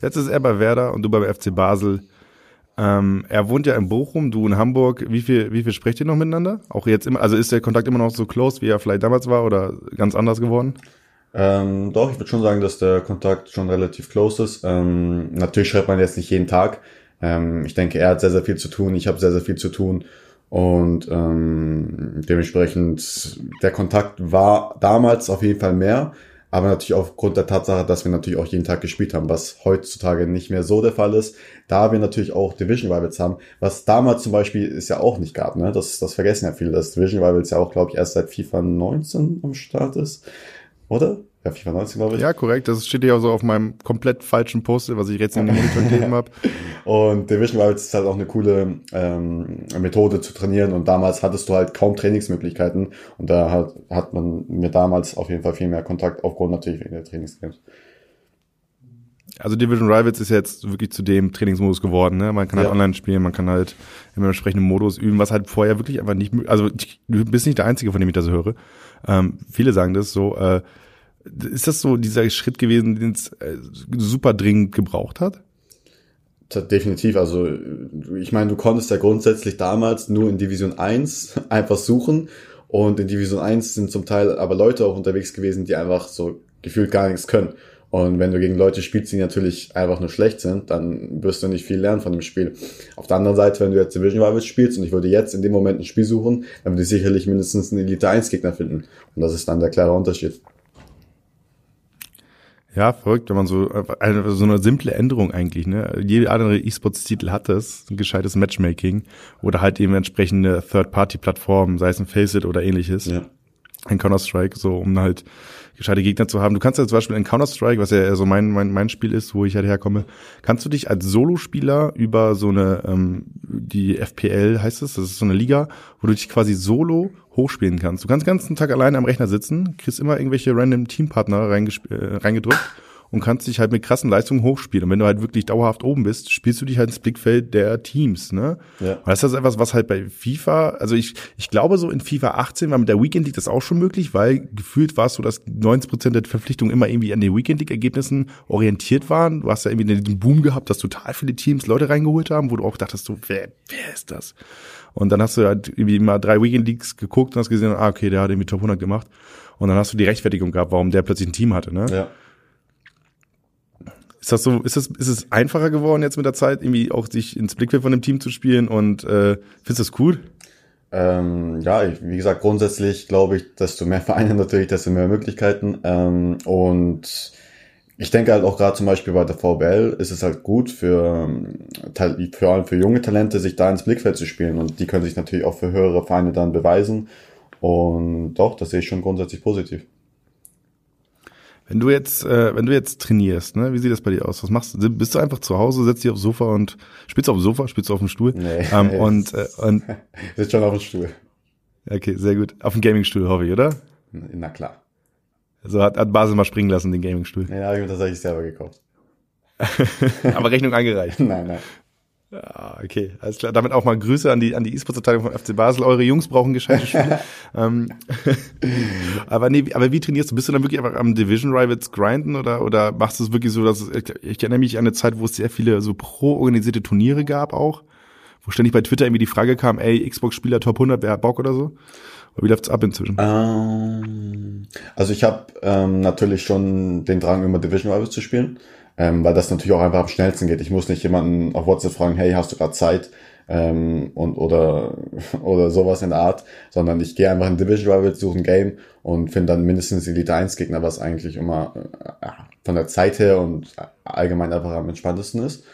Jetzt ist er bei Werder und du beim FC Basel. Ähm, er wohnt ja in Bochum, du in Hamburg. Wie viel, wie viel sprecht ihr noch miteinander? Auch jetzt immer, also ist der Kontakt immer noch so close, wie er vielleicht damals war oder ganz anders geworden? Ähm, doch, ich würde schon sagen, dass der Kontakt schon relativ close ist. Ähm, natürlich schreibt man jetzt nicht jeden Tag. Ähm, ich denke, er hat sehr, sehr viel zu tun. Ich habe sehr, sehr viel zu tun. Und ähm, dementsprechend, der Kontakt war damals auf jeden Fall mehr aber natürlich aufgrund der Tatsache, dass wir natürlich auch jeden Tag gespielt haben, was heutzutage nicht mehr so der Fall ist, da wir natürlich auch Division Rivals haben, was damals zum Beispiel es ja auch nicht gab, ne? Das, das vergessen ja viele, dass Division Rivals ja auch, glaube ich, erst seit FIFA 19 am Start ist, oder? Ja, FIFA 19, glaube ich. Ja, korrekt. Das steht ja auch so auf meinem komplett falschen Post, was ich jetzt in den Monitor gegeben habe. Und Division Rivals ist halt auch eine coole ähm, Methode zu trainieren. Und damals hattest du halt kaum Trainingsmöglichkeiten. Und da hat, hat man mir damals auf jeden Fall viel mehr Kontakt aufgrund natürlich wegen der Trainingscamps. Also Division Rivals ist jetzt wirklich zu dem Trainingsmodus geworden. Ne? Man kann halt ja. online spielen, man kann halt im entsprechenden Modus üben, was halt vorher wirklich einfach nicht. Also du bist nicht der Einzige, von dem ich das höre. Ähm, viele sagen das so. Äh, ist das so dieser Schritt gewesen, den es äh, super dringend gebraucht hat? Definitiv, also ich meine, du konntest ja grundsätzlich damals nur in Division 1 einfach suchen und in Division 1 sind zum Teil aber Leute auch unterwegs gewesen, die einfach so gefühlt gar nichts können. Und wenn du gegen Leute spielst, die natürlich einfach nur schlecht sind, dann wirst du nicht viel lernen von dem Spiel. Auf der anderen Seite, wenn du jetzt Division Rivals spielst und ich würde jetzt in dem Moment ein Spiel suchen, dann würde ich sicherlich mindestens einen Elite 1 Gegner finden. Und das ist dann der klare Unterschied. Ja, verrückt, wenn man so eine, so eine simple Änderung eigentlich, ne? Jede andere E-Sports-Titel hat das, ein gescheites Matchmaking oder halt eben entsprechende Third-Party-Plattformen, sei es ein Faceit oder ähnliches. Ja. in Counter-Strike, so um halt gescheite Gegner zu haben. Du kannst ja zum Beispiel in Counter-Strike, was ja so mein, mein, mein Spiel ist, wo ich halt herkomme, kannst du dich als Solospieler über so eine, ähm, die FPL heißt es, das ist so eine Liga, wo du dich quasi solo hochspielen kannst. Du kannst den ganzen Tag alleine am Rechner sitzen, kriegst immer irgendwelche random Teampartner äh, reingedrückt und kannst dich halt mit krassen Leistungen hochspielen. Und wenn du halt wirklich dauerhaft oben bist, spielst du dich halt ins Blickfeld der Teams, ne? Ja. Und das ist etwas, was halt bei FIFA, also ich, ich glaube so in FIFA 18 war mit der Weekend League das auch schon möglich, weil gefühlt war es so, dass 90 Prozent der Verpflichtungen immer irgendwie an den Weekend League Ergebnissen orientiert waren. Du hast ja irgendwie den Boom gehabt, dass total viele Teams Leute reingeholt haben, wo du auch dachtest so, wer, wer ist das? Und dann hast du halt irgendwie mal drei Weekend Leagues geguckt und hast gesehen, ah, okay, der hat irgendwie Top 100 gemacht. Und dann hast du die Rechtfertigung gehabt, warum der plötzlich ein Team hatte, ne? Ja. Ist das so, ist es, ist es einfacher geworden jetzt mit der Zeit, irgendwie auch sich ins Blickfeld von dem Team zu spielen und äh, findest du das cool? Ähm, ja, ich, wie gesagt, grundsätzlich glaube ich, desto mehr Vereine natürlich, desto mehr Möglichkeiten. Ähm, und ich denke halt auch gerade zum Beispiel bei der VBL ist es halt gut für, vor allem für junge Talente, sich da ins Blickfeld zu spielen. Und die können sich natürlich auch für höhere Vereine dann beweisen. Und doch, das sehe ich schon grundsätzlich positiv. Wenn du jetzt, äh, wenn du jetzt trainierst, ne, wie sieht das bei dir aus? Was machst du? Bist du einfach zu Hause, setzt dich aufs Sofa und spielst du auf dem Sofa, spielst du auf dem Stuhl? Nee. Ähm, und äh, und sitzt schon auf dem Stuhl. Okay, sehr gut. Auf dem Gamingstuhl hoffe ich, oder? Na klar. Also hat, hat Basel mal springen lassen, den Gamingstuhl. Ja, habe ich mir tatsächlich selber gekauft. Aber Rechnung eingereicht. nein, nein. Ja, okay, alles klar. Damit auch mal Grüße an die an die E-Sports-Abteilung von FC Basel. Eure Jungs brauchen gescheite Schule. ähm, aber nee, aber wie trainierst du? Bist du dann wirklich einfach am Division Rivals grinden oder oder machst du es wirklich so, dass es, ich erinnere mich an eine Zeit, wo es sehr viele so pro-organisierte Turniere gab auch, wo ständig bei Twitter irgendwie die Frage kam, ey, Xbox-Spieler Top 100, wer hat Bock oder so? Wie läuft's ab inzwischen? Ähm, also ich habe ähm, natürlich schon den Drang, immer Division Rivals zu spielen ähm, weil das natürlich auch einfach am schnellsten geht. Ich muss nicht jemanden auf WhatsApp fragen, hey, hast du gerade Zeit? Ähm, und oder oder sowas in der Art, sondern ich gehe einfach in Division Rivals, suche ein Game und finde dann mindestens Elite 1 Gegner, was eigentlich immer äh, von der Zeit her und allgemein einfach am entspanntesten ist.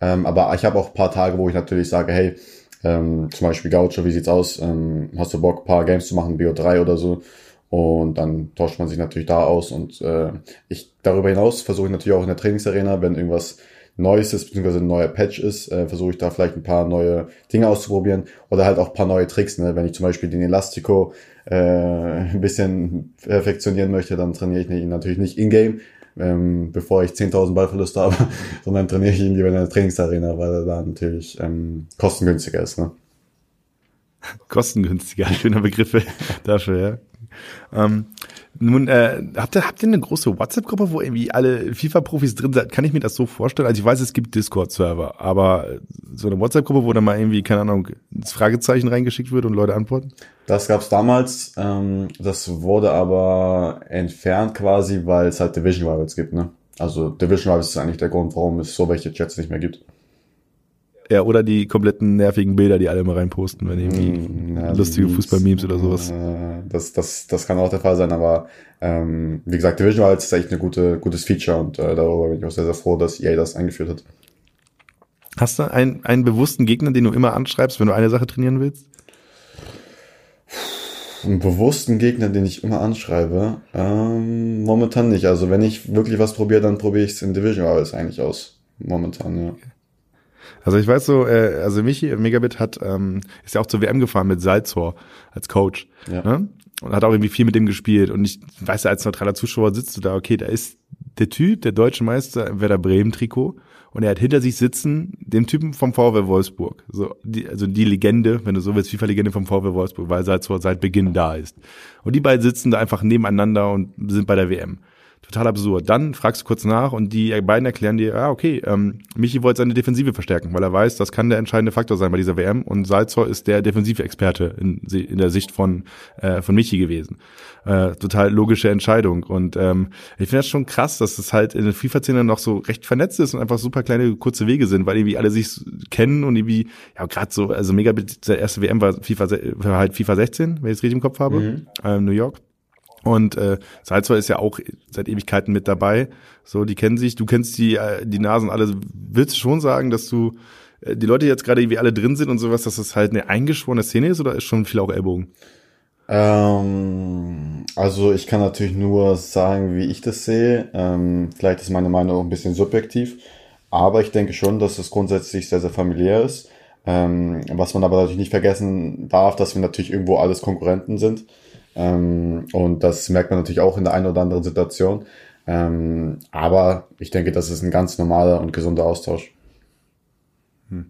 Ähm, aber ich habe auch paar Tage, wo ich natürlich sage, hey, ähm, zum Beispiel Gaucho, wie sieht's aus? Ähm, hast du Bock, paar Games zu machen, BO3 oder so? Und dann tauscht man sich natürlich da aus. Und äh, ich darüber hinaus versuche ich natürlich auch in der Trainingsarena, wenn irgendwas Neues ist, beziehungsweise ein neuer Patch ist, äh, versuche ich da vielleicht ein paar neue Dinge auszuprobieren oder halt auch ein paar neue Tricks. Ne? Wenn ich zum Beispiel den Elastico äh, ein bisschen perfektionieren möchte, dann trainiere ich ihn natürlich nicht in-game, ähm, bevor ich 10.000 Ballverluste habe, sondern trainiere ich ihn lieber in der Trainingsarena, weil er da natürlich ähm, kostengünstiger ist. Ne? Kostengünstiger, schöner Begriff dafür, ja. Ähm, nun, äh, habt ihr, habt ihr eine große WhatsApp-Gruppe, wo irgendwie alle FIFA-Profis drin sind? Kann ich mir das so vorstellen? Also ich weiß, es gibt Discord-Server, aber so eine WhatsApp-Gruppe, wo dann mal irgendwie, keine Ahnung, das Fragezeichen reingeschickt wird und Leute antworten? Das gab's damals, ähm, das wurde aber entfernt quasi, weil es halt Division Rivals gibt, ne? Also Division Rivals ist eigentlich der Grund, warum es so welche Chats nicht mehr gibt. Ja, oder die kompletten nervigen Bilder, die alle immer reinposten, wenn irgendwie hm, ja, lustige Fußball-Memes oder sowas. Das, das, das kann auch der Fall sein, aber ähm, wie gesagt, Division Rivals ist echt ein gute, gutes Feature und äh, darüber bin ich auch sehr, sehr froh, dass EA das eingeführt hat. Hast du einen, einen bewussten Gegner, den du immer anschreibst, wenn du eine Sache trainieren willst? Einen bewussten Gegner, den ich immer anschreibe? Ähm, momentan nicht. Also wenn ich wirklich was probiere, dann probiere ich es in Division Rivals eigentlich aus. Momentan, ja. Okay. Also ich weiß so, äh, also Michi Megabit hat ähm, ist ja auch zur WM gefahren mit Salzor als Coach. Ja. Ne? Und hat auch irgendwie viel mit dem gespielt. Und ich weiß, als neutraler Zuschauer sitzt du da, okay, da ist der Typ, der deutsche Meister im Werder Bremen Trikot. Und er hat hinter sich sitzen den Typen vom VW Wolfsburg. So, die, also die Legende, wenn du so willst, FIFA-Legende vom VW Wolfsburg, weil Salzor seit Beginn da ist. Und die beiden sitzen da einfach nebeneinander und sind bei der WM total absurd. Dann fragst du kurz nach und die beiden erklären dir, ah, okay, ähm, Michi wollte seine Defensive verstärken, weil er weiß, das kann der entscheidende Faktor sein bei dieser WM und Salzor ist der Defensivexperte in, in der Sicht von, äh, von Michi gewesen. Äh, total logische Entscheidung und ähm, ich finde das schon krass, dass es halt in der FIFA-Szene noch so recht vernetzt ist und einfach super kleine, kurze Wege sind, weil irgendwie alle sich kennen und irgendwie, ja gerade so, also mega, der erste WM war FIFA, war halt FIFA 16, wenn ich es richtig im Kopf habe, mhm. äh, New York. Und äh, Salzwer ist ja auch seit Ewigkeiten mit dabei. So, die kennen sich, du kennst die, äh, die Nasen alle. Willst du schon sagen, dass du äh, die Leute jetzt gerade irgendwie alle drin sind und sowas, dass das halt eine eingeschworene Szene ist oder ist schon viel auch Ellbogen? Ähm, also ich kann natürlich nur sagen, wie ich das sehe. Ähm, vielleicht ist meine Meinung auch ein bisschen subjektiv, aber ich denke schon, dass es grundsätzlich sehr, sehr familiär ist. Ähm, was man aber natürlich nicht vergessen darf, dass wir natürlich irgendwo alles Konkurrenten sind. Ähm, und das merkt man natürlich auch in der einen oder anderen Situation. Ähm, aber ich denke, das ist ein ganz normaler und gesunder Austausch. Hm.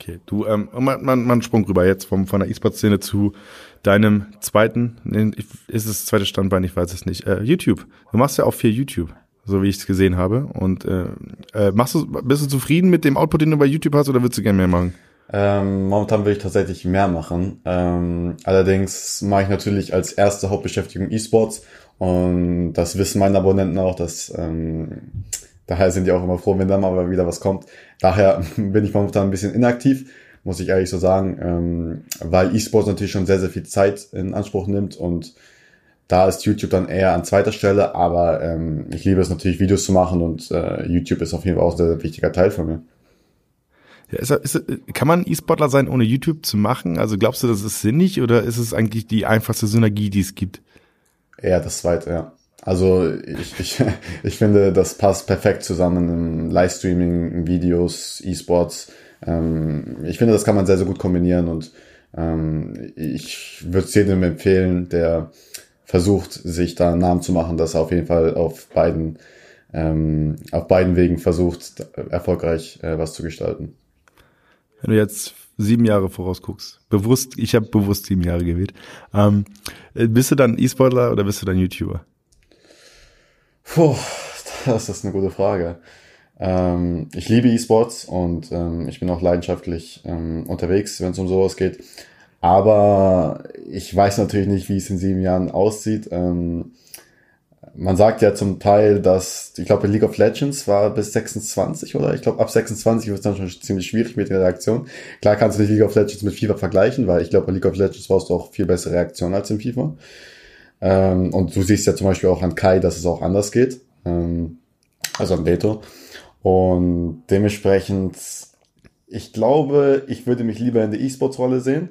Okay, du, ähm, man, man, man sprung rüber jetzt vom, von der E-Sport-Szene zu deinem zweiten, ist es zweite Standbein, ich weiß es nicht, äh, YouTube. Du machst ja auch viel YouTube, so wie ich es gesehen habe. Und äh, äh, machst du, bist du zufrieden mit dem Output, den du bei YouTube hast, oder würdest du gerne mehr machen? Ähm, momentan will ich tatsächlich mehr machen. Ähm, allerdings mache ich natürlich als erste Hauptbeschäftigung E-Sports und das wissen meine Abonnenten auch, dass ähm, daher sind die auch immer froh, wenn da mal wieder was kommt. Daher bin ich momentan ein bisschen inaktiv muss ich ehrlich so sagen, ähm, weil E-Sports natürlich schon sehr, sehr viel Zeit in Anspruch nimmt und da ist YouTube dann eher an zweiter Stelle, aber ähm, ich liebe es natürlich, Videos zu machen und äh, YouTube ist auf jeden Fall auch ein sehr, sehr wichtiger Teil von mir. Ja, ist, ist, kann man E-Sportler sein, ohne YouTube zu machen? Also glaubst du, das ist sinnig oder ist es eigentlich die einfachste Synergie, die es gibt? Eher das zweite, ja. Also ich, ich, ich finde, das passt perfekt zusammen im Livestreaming, Videos, E-Sports. Ähm, ich finde, das kann man sehr, sehr gut kombinieren und ähm, ich würde es jedem empfehlen, der versucht, sich da einen Namen zu machen, dass er auf jeden Fall auf beiden, ähm, auf beiden Wegen versucht, erfolgreich äh, was zu gestalten. Wenn du jetzt sieben Jahre vorausguckst, bewusst, ich habe bewusst sieben Jahre gewählt, ähm, bist du dann E-Sportler oder bist du dann YouTuber? Puh, das ist eine gute Frage. Ähm, ich liebe E-Sports und ähm, ich bin auch leidenschaftlich ähm, unterwegs, wenn es um sowas geht. Aber ich weiß natürlich nicht, wie es in sieben Jahren aussieht. Ähm, man sagt ja zum Teil, dass, ich glaube, League of Legends war bis 26 oder ich glaube, ab 26 wird es dann schon ziemlich schwierig mit der Reaktion. Klar kannst du nicht League of Legends mit FIFA vergleichen, weil ich glaube, bei League of Legends brauchst du auch viel bessere Reaktion als in FIFA. Ähm, und du siehst ja zum Beispiel auch an Kai, dass es auch anders geht. Ähm, also an Beto. Und dementsprechend, ich glaube, ich würde mich lieber in der E-Sports-Rolle sehen.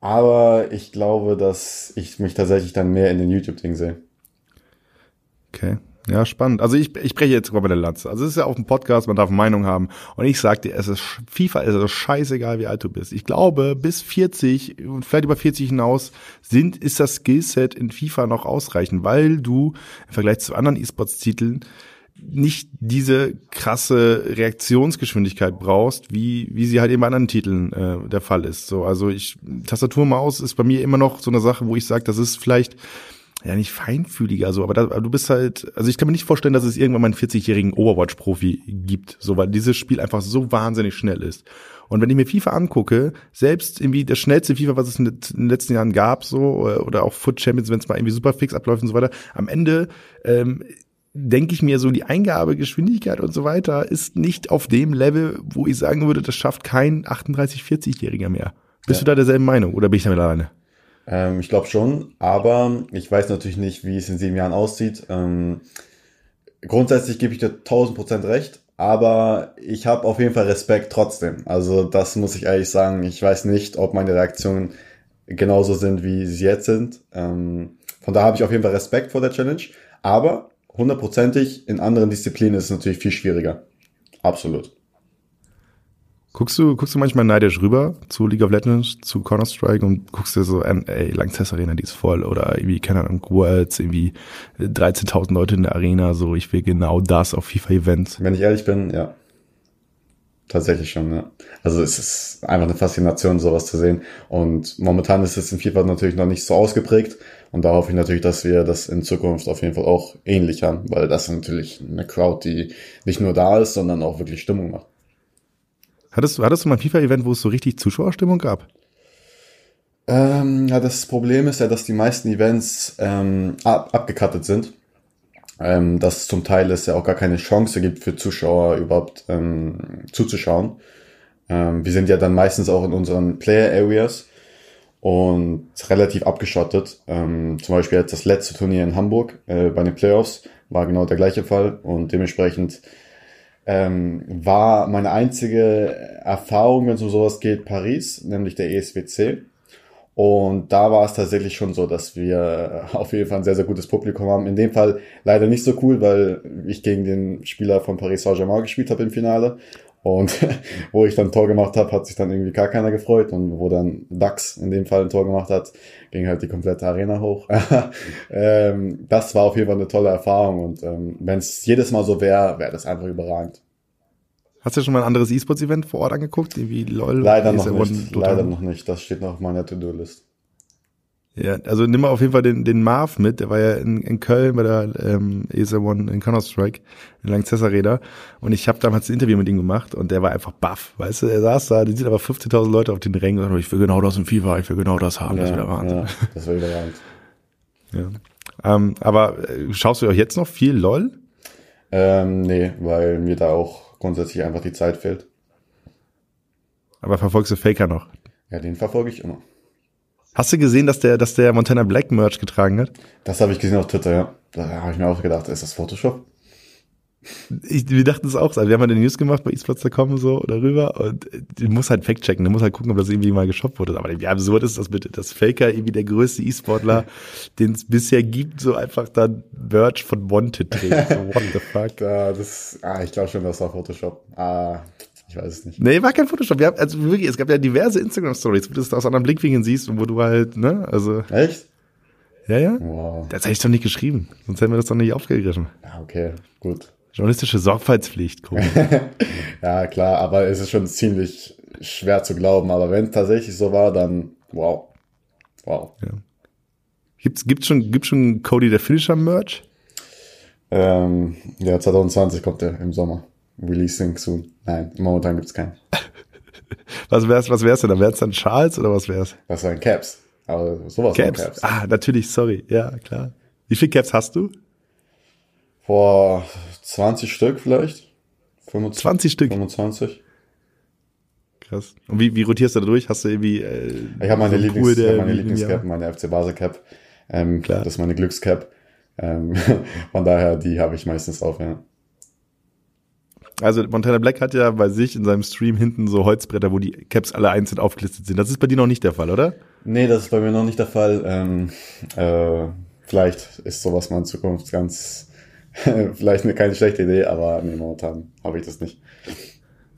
Aber ich glaube, dass ich mich tatsächlich dann mehr in den YouTube-Ding sehe. Okay. Ja, spannend. Also ich, ich breche jetzt mal bei der Lanze. Also es ist ja auch ein Podcast, man darf Meinung haben. Und ich sag dir, es ist FIFA ist also scheißegal, wie alt du bist. Ich glaube, bis 40 und vielleicht über 40 hinaus sind, ist das Skillset in FIFA noch ausreichend, weil du im Vergleich zu anderen E-Sports-Titeln nicht diese krasse Reaktionsgeschwindigkeit brauchst, wie, wie sie halt eben bei anderen Titeln äh, der Fall ist. So, also ich, Tastatur, Maus ist bei mir immer noch so eine Sache, wo ich sage, das ist vielleicht ja nicht feinfühliger so, aber, da, du bist halt, also ich kann mir nicht vorstellen, dass es irgendwann mal einen 40-jährigen Overwatch-Profi gibt, so, weil dieses Spiel einfach so wahnsinnig schnell ist. Und wenn ich mir FIFA angucke, selbst irgendwie das schnellste FIFA, was es in den letzten Jahren gab, so, oder auch Foot Champions, wenn es mal irgendwie super fix abläuft und so weiter, am Ende ähm, denke ich mir so, die Eingabegeschwindigkeit und so weiter ist nicht auf dem Level, wo ich sagen würde, das schafft kein 38-, 40-Jähriger mehr. Bist ja. du da derselben Meinung oder bin ich damit alleine? Ähm, ich glaube schon, aber ich weiß natürlich nicht, wie es in sieben Jahren aussieht. Ähm, grundsätzlich gebe ich dir 1000 Prozent recht, aber ich habe auf jeden Fall Respekt trotzdem. Also das muss ich ehrlich sagen. Ich weiß nicht, ob meine Reaktionen genauso sind, wie sie jetzt sind. Ähm, von da habe ich auf jeden Fall Respekt vor der Challenge. Aber hundertprozentig. In anderen Disziplinen ist es natürlich viel schwieriger. Absolut. Guckst du, guckst du manchmal neidisch rüber zu League of Legends, zu Counter-Strike und guckst dir so an, ey, Langzess Arena, die ist voll oder irgendwie, keine Ahnung, Worlds, irgendwie 13.000 Leute in der Arena, so, ich will genau das auf FIFA-Events. Wenn ich ehrlich bin, ja. Tatsächlich schon, ja. Also es ist einfach eine Faszination, sowas zu sehen. Und momentan ist es in FIFA natürlich noch nicht so ausgeprägt. Und da hoffe ich natürlich, dass wir das in Zukunft auf jeden Fall auch ähnlich haben, weil das ist natürlich eine Crowd, die nicht nur da ist, sondern auch wirklich Stimmung macht. Hattest hattest du mal ein FIFA-Event, wo es so richtig Zuschauerstimmung gab? Ähm, ja, das Problem ist ja, dass die meisten Events ähm, ab, abgekattet sind. Ähm, dass zum Teil es ja auch gar keine Chance gibt für Zuschauer überhaupt ähm, zuzuschauen. Ähm, wir sind ja dann meistens auch in unseren Player Areas und relativ abgeschottet. Ähm, zum Beispiel jetzt das letzte Turnier in Hamburg äh, bei den Playoffs war genau der gleiche Fall und dementsprechend ähm, war meine einzige Erfahrung, wenn es um sowas geht, Paris, nämlich der ESWC. Und da war es tatsächlich schon so, dass wir auf jeden Fall ein sehr, sehr gutes Publikum haben. In dem Fall leider nicht so cool, weil ich gegen den Spieler von Paris Saint-Germain gespielt habe im Finale. Und wo ich dann ein Tor gemacht habe, hat sich dann irgendwie gar keiner gefreut. Und wo dann Dax in dem Fall ein Tor gemacht hat, ging halt die komplette Arena hoch. ähm, das war auf jeden Fall eine tolle Erfahrung. Und ähm, wenn es jedes Mal so wäre, wäre das einfach überragend. Hast du schon mal ein anderes E-Sports-Event vor Ort angeguckt? Wie LOL? Leider noch nicht. Leider noch nicht. Das steht noch auf meiner To-Do-List. Ja, also nimm mal auf jeden Fall den, den Marv mit, der war ja in, in Köln bei der ähm, ESA One in Counter-Strike, in Lanxess Arena. Und ich habe damals ein Interview mit ihm gemacht und der war einfach baff. Weißt du, er saß da, die sind aber 15.000 Leute auf den Rängen und ich will genau das in FIFA, ich will genau das haben. Ja, das, Wahnsinn. ja, das war überragend. ja. Ähm, aber äh, schaust du auch jetzt noch viel LOL? Ähm, nee, weil mir da auch grundsätzlich einfach die Zeit fehlt. Aber verfolgst du Faker noch? Ja, den verfolge ich immer. Hast du gesehen, dass der, dass der Montana Black Merch getragen hat? Das habe ich gesehen auf Twitter, ja. Da habe ich mir auch gedacht, ist das Photoshop? Ich, wir dachten es auch. Also wir haben halt eine News gemacht bei esports.com so darüber und du musst halt fact-checken. Du musst halt gucken, ob das irgendwie mal geshoppt wurde. Aber wie absurd ist das bitte, dass Faker irgendwie der größte E-Sportler, den es bisher gibt, so einfach dann Merch von Wanted trägt. So, what the fuck? Das, ah, ich glaube schon, das war Photoshop. Ah, ich weiß es nicht. Nee, war kein Photoshop. Wir haben, also wirklich, es gab ja diverse Instagram-Stories, wo du das aus anderen Blickwinkeln siehst und wo du halt, ne, also. Echt? Ja, ja. Wow. Das hätte ich doch nicht geschrieben. Sonst hätten wir das doch nicht aufgegriffen. Ja, okay, gut. Journalistische Sorgfaltspflicht, guck. ja, klar, aber es ist schon ziemlich schwer zu glauben. Aber wenn es tatsächlich so war, dann wow. Wow. Ja. Gibt's, gibt's schon, gibt's schon Cody der Finisher Merch? Ähm, ja, 2020 kommt er im Sommer. Releasing soon. Nein, momentan gibt's keinen. Was wär's, was wär's denn? Wär's dann Charles oder was wär's? Das waren Caps. Aber sowas Caps. Caps. Ah, natürlich, sorry. Ja, klar. Wie viele Caps hast du? Vor 20 Stück vielleicht. 25, 20 Stück. 25. Krass. Und wie, wie rotierst du da durch? Hast du irgendwie äh, Ich habe meine, so Lieblings, der meine Lieblingscap, meine FC Basel Cap. Ähm, Klar. das ist meine Glückscap. Ähm, von daher, die habe ich meistens auf, ja. Also Montana Black hat ja bei sich in seinem Stream hinten so Holzbretter, wo die Caps alle einzeln aufgelistet sind. Das ist bei dir noch nicht der Fall, oder? Nee, das ist bei mir noch nicht der Fall. Ähm, äh, vielleicht ist sowas mal in Zukunft ganz, vielleicht eine, keine schlechte Idee, aber nee, momentan habe ich das nicht.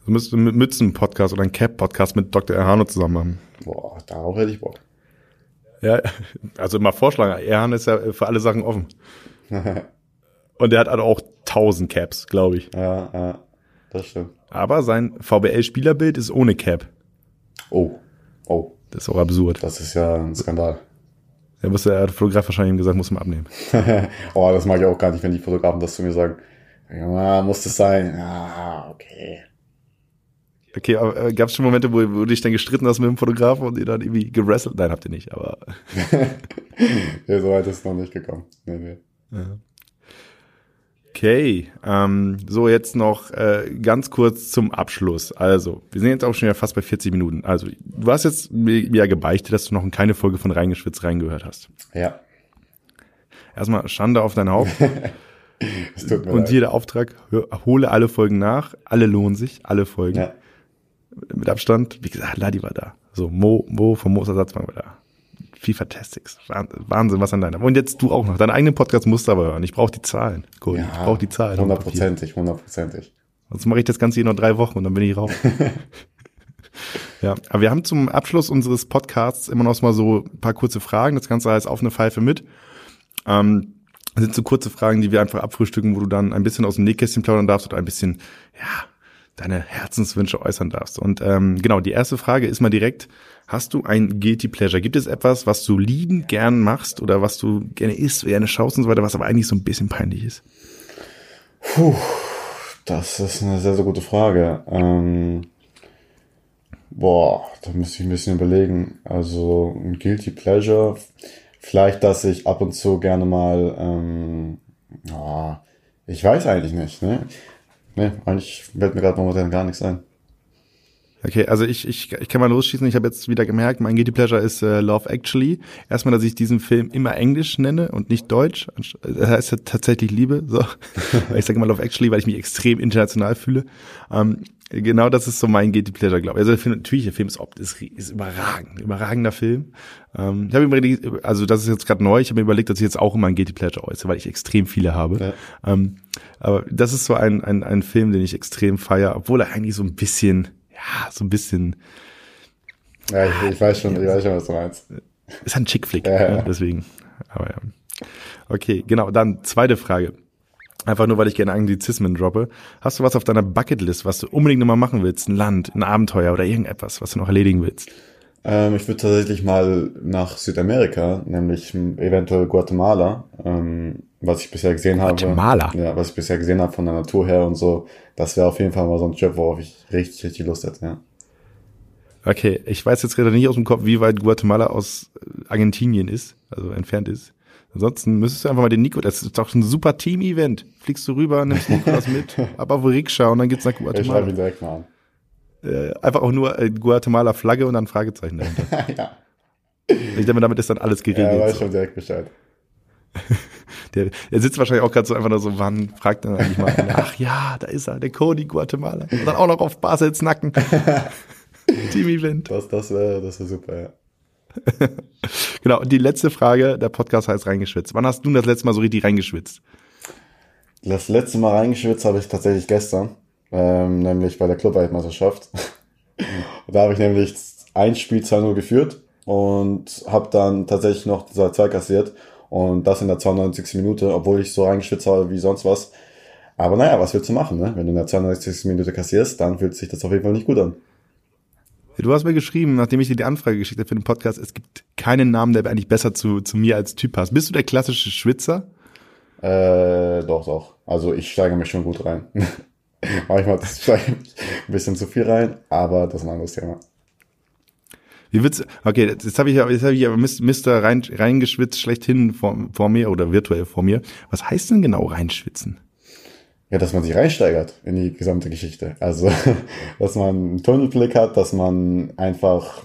Du müsstest einen Mützen-Podcast oder einen Cap-Podcast mit Dr. Erhano zusammen machen. Boah, darauf hätte ich Bock. Ja, also immer vorschlagen. Erhan ist ja für alle Sachen offen. Und der hat halt auch 1000 Caps, glaube ich. ja, ja, das stimmt. Aber sein VBL-Spielerbild ist ohne Cap. Oh, oh, Das ist auch absurd. das ist ja ein Skandal. Da muss der Fotograf wahrscheinlich ihm gesagt, muss man abnehmen. oh, das mag ich auch gar nicht, wenn die Fotografen das zu mir sagen. Ja, muss das sein? Ja, okay. Okay, aber äh, gab es schon Momente, wo, wo du dich dann gestritten hast mit dem Fotografen und ihr dann irgendwie gewrestelt? Nein, habt ihr nicht, aber ja, so weit ist es noch nicht gekommen. Nee, nee. Okay. Ähm, so, jetzt noch äh, ganz kurz zum Abschluss. Also, wir sind jetzt auch schon ja fast bei 40 Minuten. Also, du hast jetzt mir ja gebeichtet, dass du noch in keine Folge von Reingeschwitzt reingehört hast. Ja, Erstmal Schande auf dein Haupt. Und leid. hier der Auftrag, hör, hole alle Folgen nach. Alle lohnen sich, alle Folgen. Ja. Mit Abstand. Wie gesagt, Ladi war da. So, Mo, Mo vom Moos Ersatzbank war da. FIFA Tastics. Wahnsinn, was an deiner. Und jetzt du auch noch. Deinen eigenen Podcast musst du aber hören. Ich brauche die Zahlen. Cool. ich brauche die Zahlen. Hundertprozentig, hundertprozentig. Sonst mache ich das Ganze hier noch drei Wochen und dann bin ich raus. ja, aber wir haben zum Abschluss unseres Podcasts immer noch mal so ein paar kurze Fragen. Das Ganze heißt auf eine Pfeife mit. Ähm, das sind so kurze Fragen, die wir einfach abfrühstücken, wo du dann ein bisschen aus dem Nähkästchen plaudern darfst oder ein bisschen, ja, deine Herzenswünsche äußern darfst. Und ähm, genau, die erste Frage ist mal direkt, hast du ein Guilty Pleasure? Gibt es etwas, was du liebend gern machst oder was du gerne isst, gerne schaust und so weiter, was aber eigentlich so ein bisschen peinlich ist? Puh, das ist eine sehr, sehr gute Frage. Ähm, boah, da müsste ich ein bisschen überlegen. Also ein Guilty Pleasure. Vielleicht, dass ich ab und zu gerne mal, ähm, ja, ich weiß eigentlich nicht, ne? Ne, eigentlich fällt mir gerade momentan gar nichts ein. Okay, also ich, ich, ich kann mal losschießen. Ich habe jetzt wieder gemerkt, mein Guilty Pleasure ist äh, Love Actually. Erstmal, dass ich diesen Film immer Englisch nenne und nicht Deutsch. Das heißt ja tatsächlich Liebe. So. Ich sage immer Love Actually, weil ich mich extrem international fühle. Ähm, Genau, das ist so mein Guilty Pleasure, glaube ich. Also der Film, natürlich, der Film ist, ist, ist überragend, überragender Film. Ähm, ich habe mir überlegt, also das ist jetzt gerade neu, ich habe mir überlegt, dass ich jetzt auch immer ein Guilty Pleasure äußere, weil ich extrem viele habe. Ja. Ähm, aber das ist so ein, ein, ein Film, den ich extrem feiere, obwohl er eigentlich so ein bisschen, ja, so ein bisschen. Ja, ich, ich weiß schon, ich weiß schon, was du meinst. Ist ein Chick-Flick, ja, ja. deswegen. Aber ja. Okay, genau. Dann zweite Frage. Einfach nur, weil ich gerne Anglizismen droppe. Hast du was auf deiner Bucketlist, was du unbedingt nochmal machen willst? Ein Land, ein Abenteuer oder irgendetwas, was du noch erledigen willst? Ähm, ich würde tatsächlich mal nach Südamerika, nämlich eventuell Guatemala, ähm, was ich bisher gesehen habe. Guatemala? Ja, was ich bisher gesehen habe von der Natur her und so. Das wäre auf jeden Fall mal so ein Trip, worauf ich richtig, richtig Lust hätte, ja. Okay, ich weiß jetzt gerade nicht aus dem Kopf, wie weit Guatemala aus Argentinien ist, also entfernt ist. Ansonsten müsstest du einfach mal den Nico, das ist doch ein super Team-Event. Fliegst du rüber, nimmst Nikolas mit, ab auf Rikscha und dann geht's nach Guatemala. Ich schreibe ihn direkt mal an. Äh, einfach auch nur äh, Guatemala Flagge und dann Fragezeichen dahinter. ja. Ich denke, damit ist dann alles geregelt. Ja, weiß schon direkt Bescheid. der, der sitzt wahrscheinlich auch gerade so einfach nur so, wann fragt er eigentlich mal, ach ja, da ist er, der Cody Guatemala. Und dann auch noch auf Basels Nacken. Team-Event. Das, das wäre das wär super, ja. genau, und die letzte Frage, der Podcast heißt reingeschwitzt. Wann hast du das letzte Mal so richtig reingeschwitzt? Das letzte Mal reingeschwitzt habe ich tatsächlich gestern, ähm, nämlich bei der Clubweltmeisterschaft. da habe ich nämlich ein Spiel 2-0 geführt und habe dann tatsächlich noch 2 kassiert und das in der 92. Minute, obwohl ich so reingeschwitzt habe wie sonst was. Aber naja, was willst du machen, ne? Wenn du in der 92. Minute kassierst, dann fühlt sich das auf jeden Fall nicht gut an. Du hast mir geschrieben, nachdem ich dir die Anfrage geschickt habe für den Podcast, es gibt keinen Namen, der eigentlich besser zu, zu mir als Typ passt. Bist du der klassische Schwitzer? Äh, doch, doch. Also ich steige mich schon gut rein. Manchmal steige ich ein bisschen zu viel rein, aber das ist ein anderes Thema. Wie wird's, okay, jetzt habe ich, jetzt hab ich aber Mister rein, reingeschwitzt schlechthin vor, vor mir oder virtuell vor mir. Was heißt denn genau reinschwitzen? ja, dass man sich reinsteigert in die gesamte Geschichte. Also, dass man einen Tunnelblick hat, dass man einfach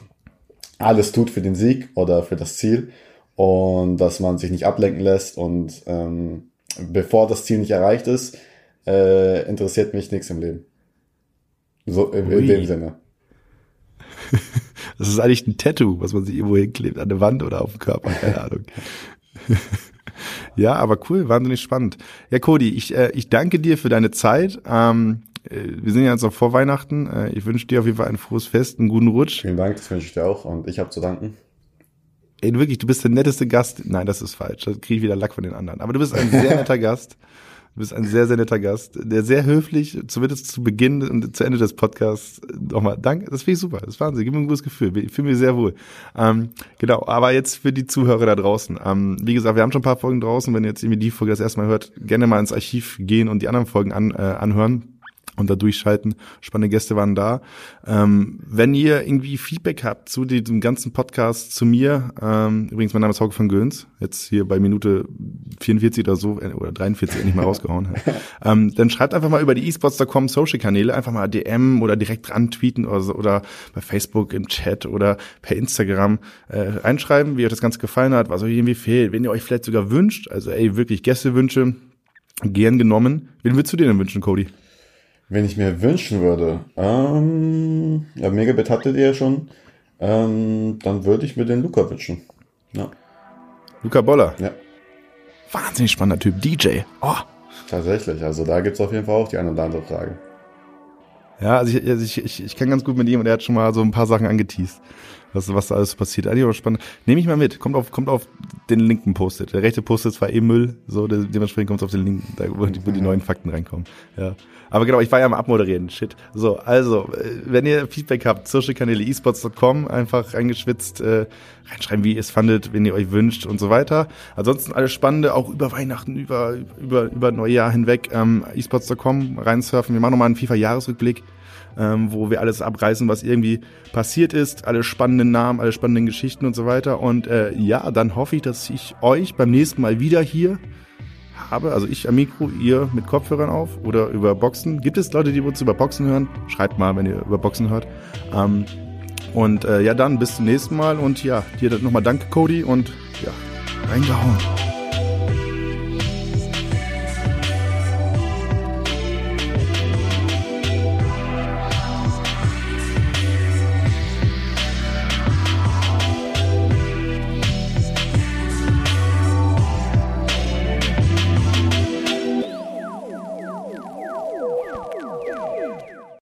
alles tut für den Sieg oder für das Ziel und dass man sich nicht ablenken lässt und ähm, bevor das Ziel nicht erreicht ist, äh, interessiert mich nichts im Leben. So in, in dem Sinne. Das ist eigentlich ein Tattoo, was man sich irgendwo hinklebt, an der Wand oder auf dem Körper, keine Ahnung. Ja, aber cool, wahnsinnig spannend. Ja, Cody, ich, äh, ich danke dir für deine Zeit. Ähm, äh, wir sind ja jetzt noch vor Weihnachten. Äh, ich wünsche dir auf jeden Fall ein frohes Fest, einen guten Rutsch. Vielen Dank, das wünsche ich dir auch und ich habe zu danken. Ey, wirklich, du bist der netteste Gast. Nein, das ist falsch. Da kriege ich wieder Lack von den anderen. Aber du bist ein sehr netter Gast. Du bist ein sehr, sehr netter Gast, der sehr höflich, zumindest zu Beginn und zu Ende des Podcasts nochmal danke. Das finde ich super. Das ist Wahnsinn. Gib mir ein gutes Gefühl. Ich fühle mich sehr wohl. Ähm, genau. Aber jetzt für die Zuhörer da draußen. Ähm, wie gesagt, wir haben schon ein paar Folgen draußen. Wenn ihr jetzt irgendwie die Folge das erste Mal hört, gerne mal ins Archiv gehen und die anderen Folgen an, äh, anhören und da durchschalten. Spannende Gäste waren da. Ähm, wenn ihr irgendwie Feedback habt zu diesem ganzen Podcast, zu mir, ähm, übrigens, mein Name ist Hauke von Göns, jetzt hier bei Minute 44 oder so, äh, oder 43 nicht mal rausgehauen, ähm, dann schreibt einfach mal über die esports.com Social-Kanäle, einfach mal DM oder direkt dran tweeten oder, so, oder bei Facebook im Chat oder per Instagram äh, reinschreiben, wie euch das Ganze gefallen hat, was euch irgendwie fehlt, wenn ihr euch vielleicht sogar wünscht, also ey, wirklich Gästewünsche, gern genommen. Wen würdest du dir denn wünschen, Cody? Wenn ich mir wünschen würde, ähm, ja, Megabit hattet ihr ja schon, ähm, dann würde ich mir den Luca wünschen. Ja. Luca Boller? Ja. Wahnsinnig spannender Typ, DJ. Oh. Tatsächlich, also da gibt's auf jeden Fall auch die eine oder andere Frage. Ja, also ich, also ich, ich, ich kann ganz gut mit ihm und er hat schon mal so ein paar Sachen angeteased was, was da alles passiert. Eigentlich auch spannend. Nehme ich mal mit. Kommt auf, kommt auf den linken Postet. Der rechte Postet zwar eh Müll, so, der, dementsprechend kommt es auf den linken, da, wo die, wo die neuen Fakten reinkommen. Ja. Aber genau, ich war ja am Abmoderieren. Shit. So, also, äh, wenn ihr Feedback habt, Social-Kanäle esports.com, einfach reingeschwitzt, äh, reinschreiben, wie ihr es fandet, wenn ihr euch wünscht und so weiter. Ansonsten alles Spannende, auch über Weihnachten, über, über, über Neujahr hinweg, ähm, esports.com reinsurfen. Wir machen nochmal einen FIFA-Jahresrückblick ähm, wo wir alles abreißen, was irgendwie passiert ist, alle spannenden Namen, alle spannenden Geschichten und so weiter. Und äh, ja, dann hoffe ich, dass ich euch beim nächsten Mal wieder hier habe. Also ich am Mikro, ihr mit Kopfhörern auf oder über Boxen. Gibt es Leute, die uns über Boxen hören? Schreibt mal, wenn ihr über Boxen hört. Ähm, und äh, ja, dann bis zum nächsten Mal. Und ja, dir nochmal danke, Cody. Und ja, reingehauen.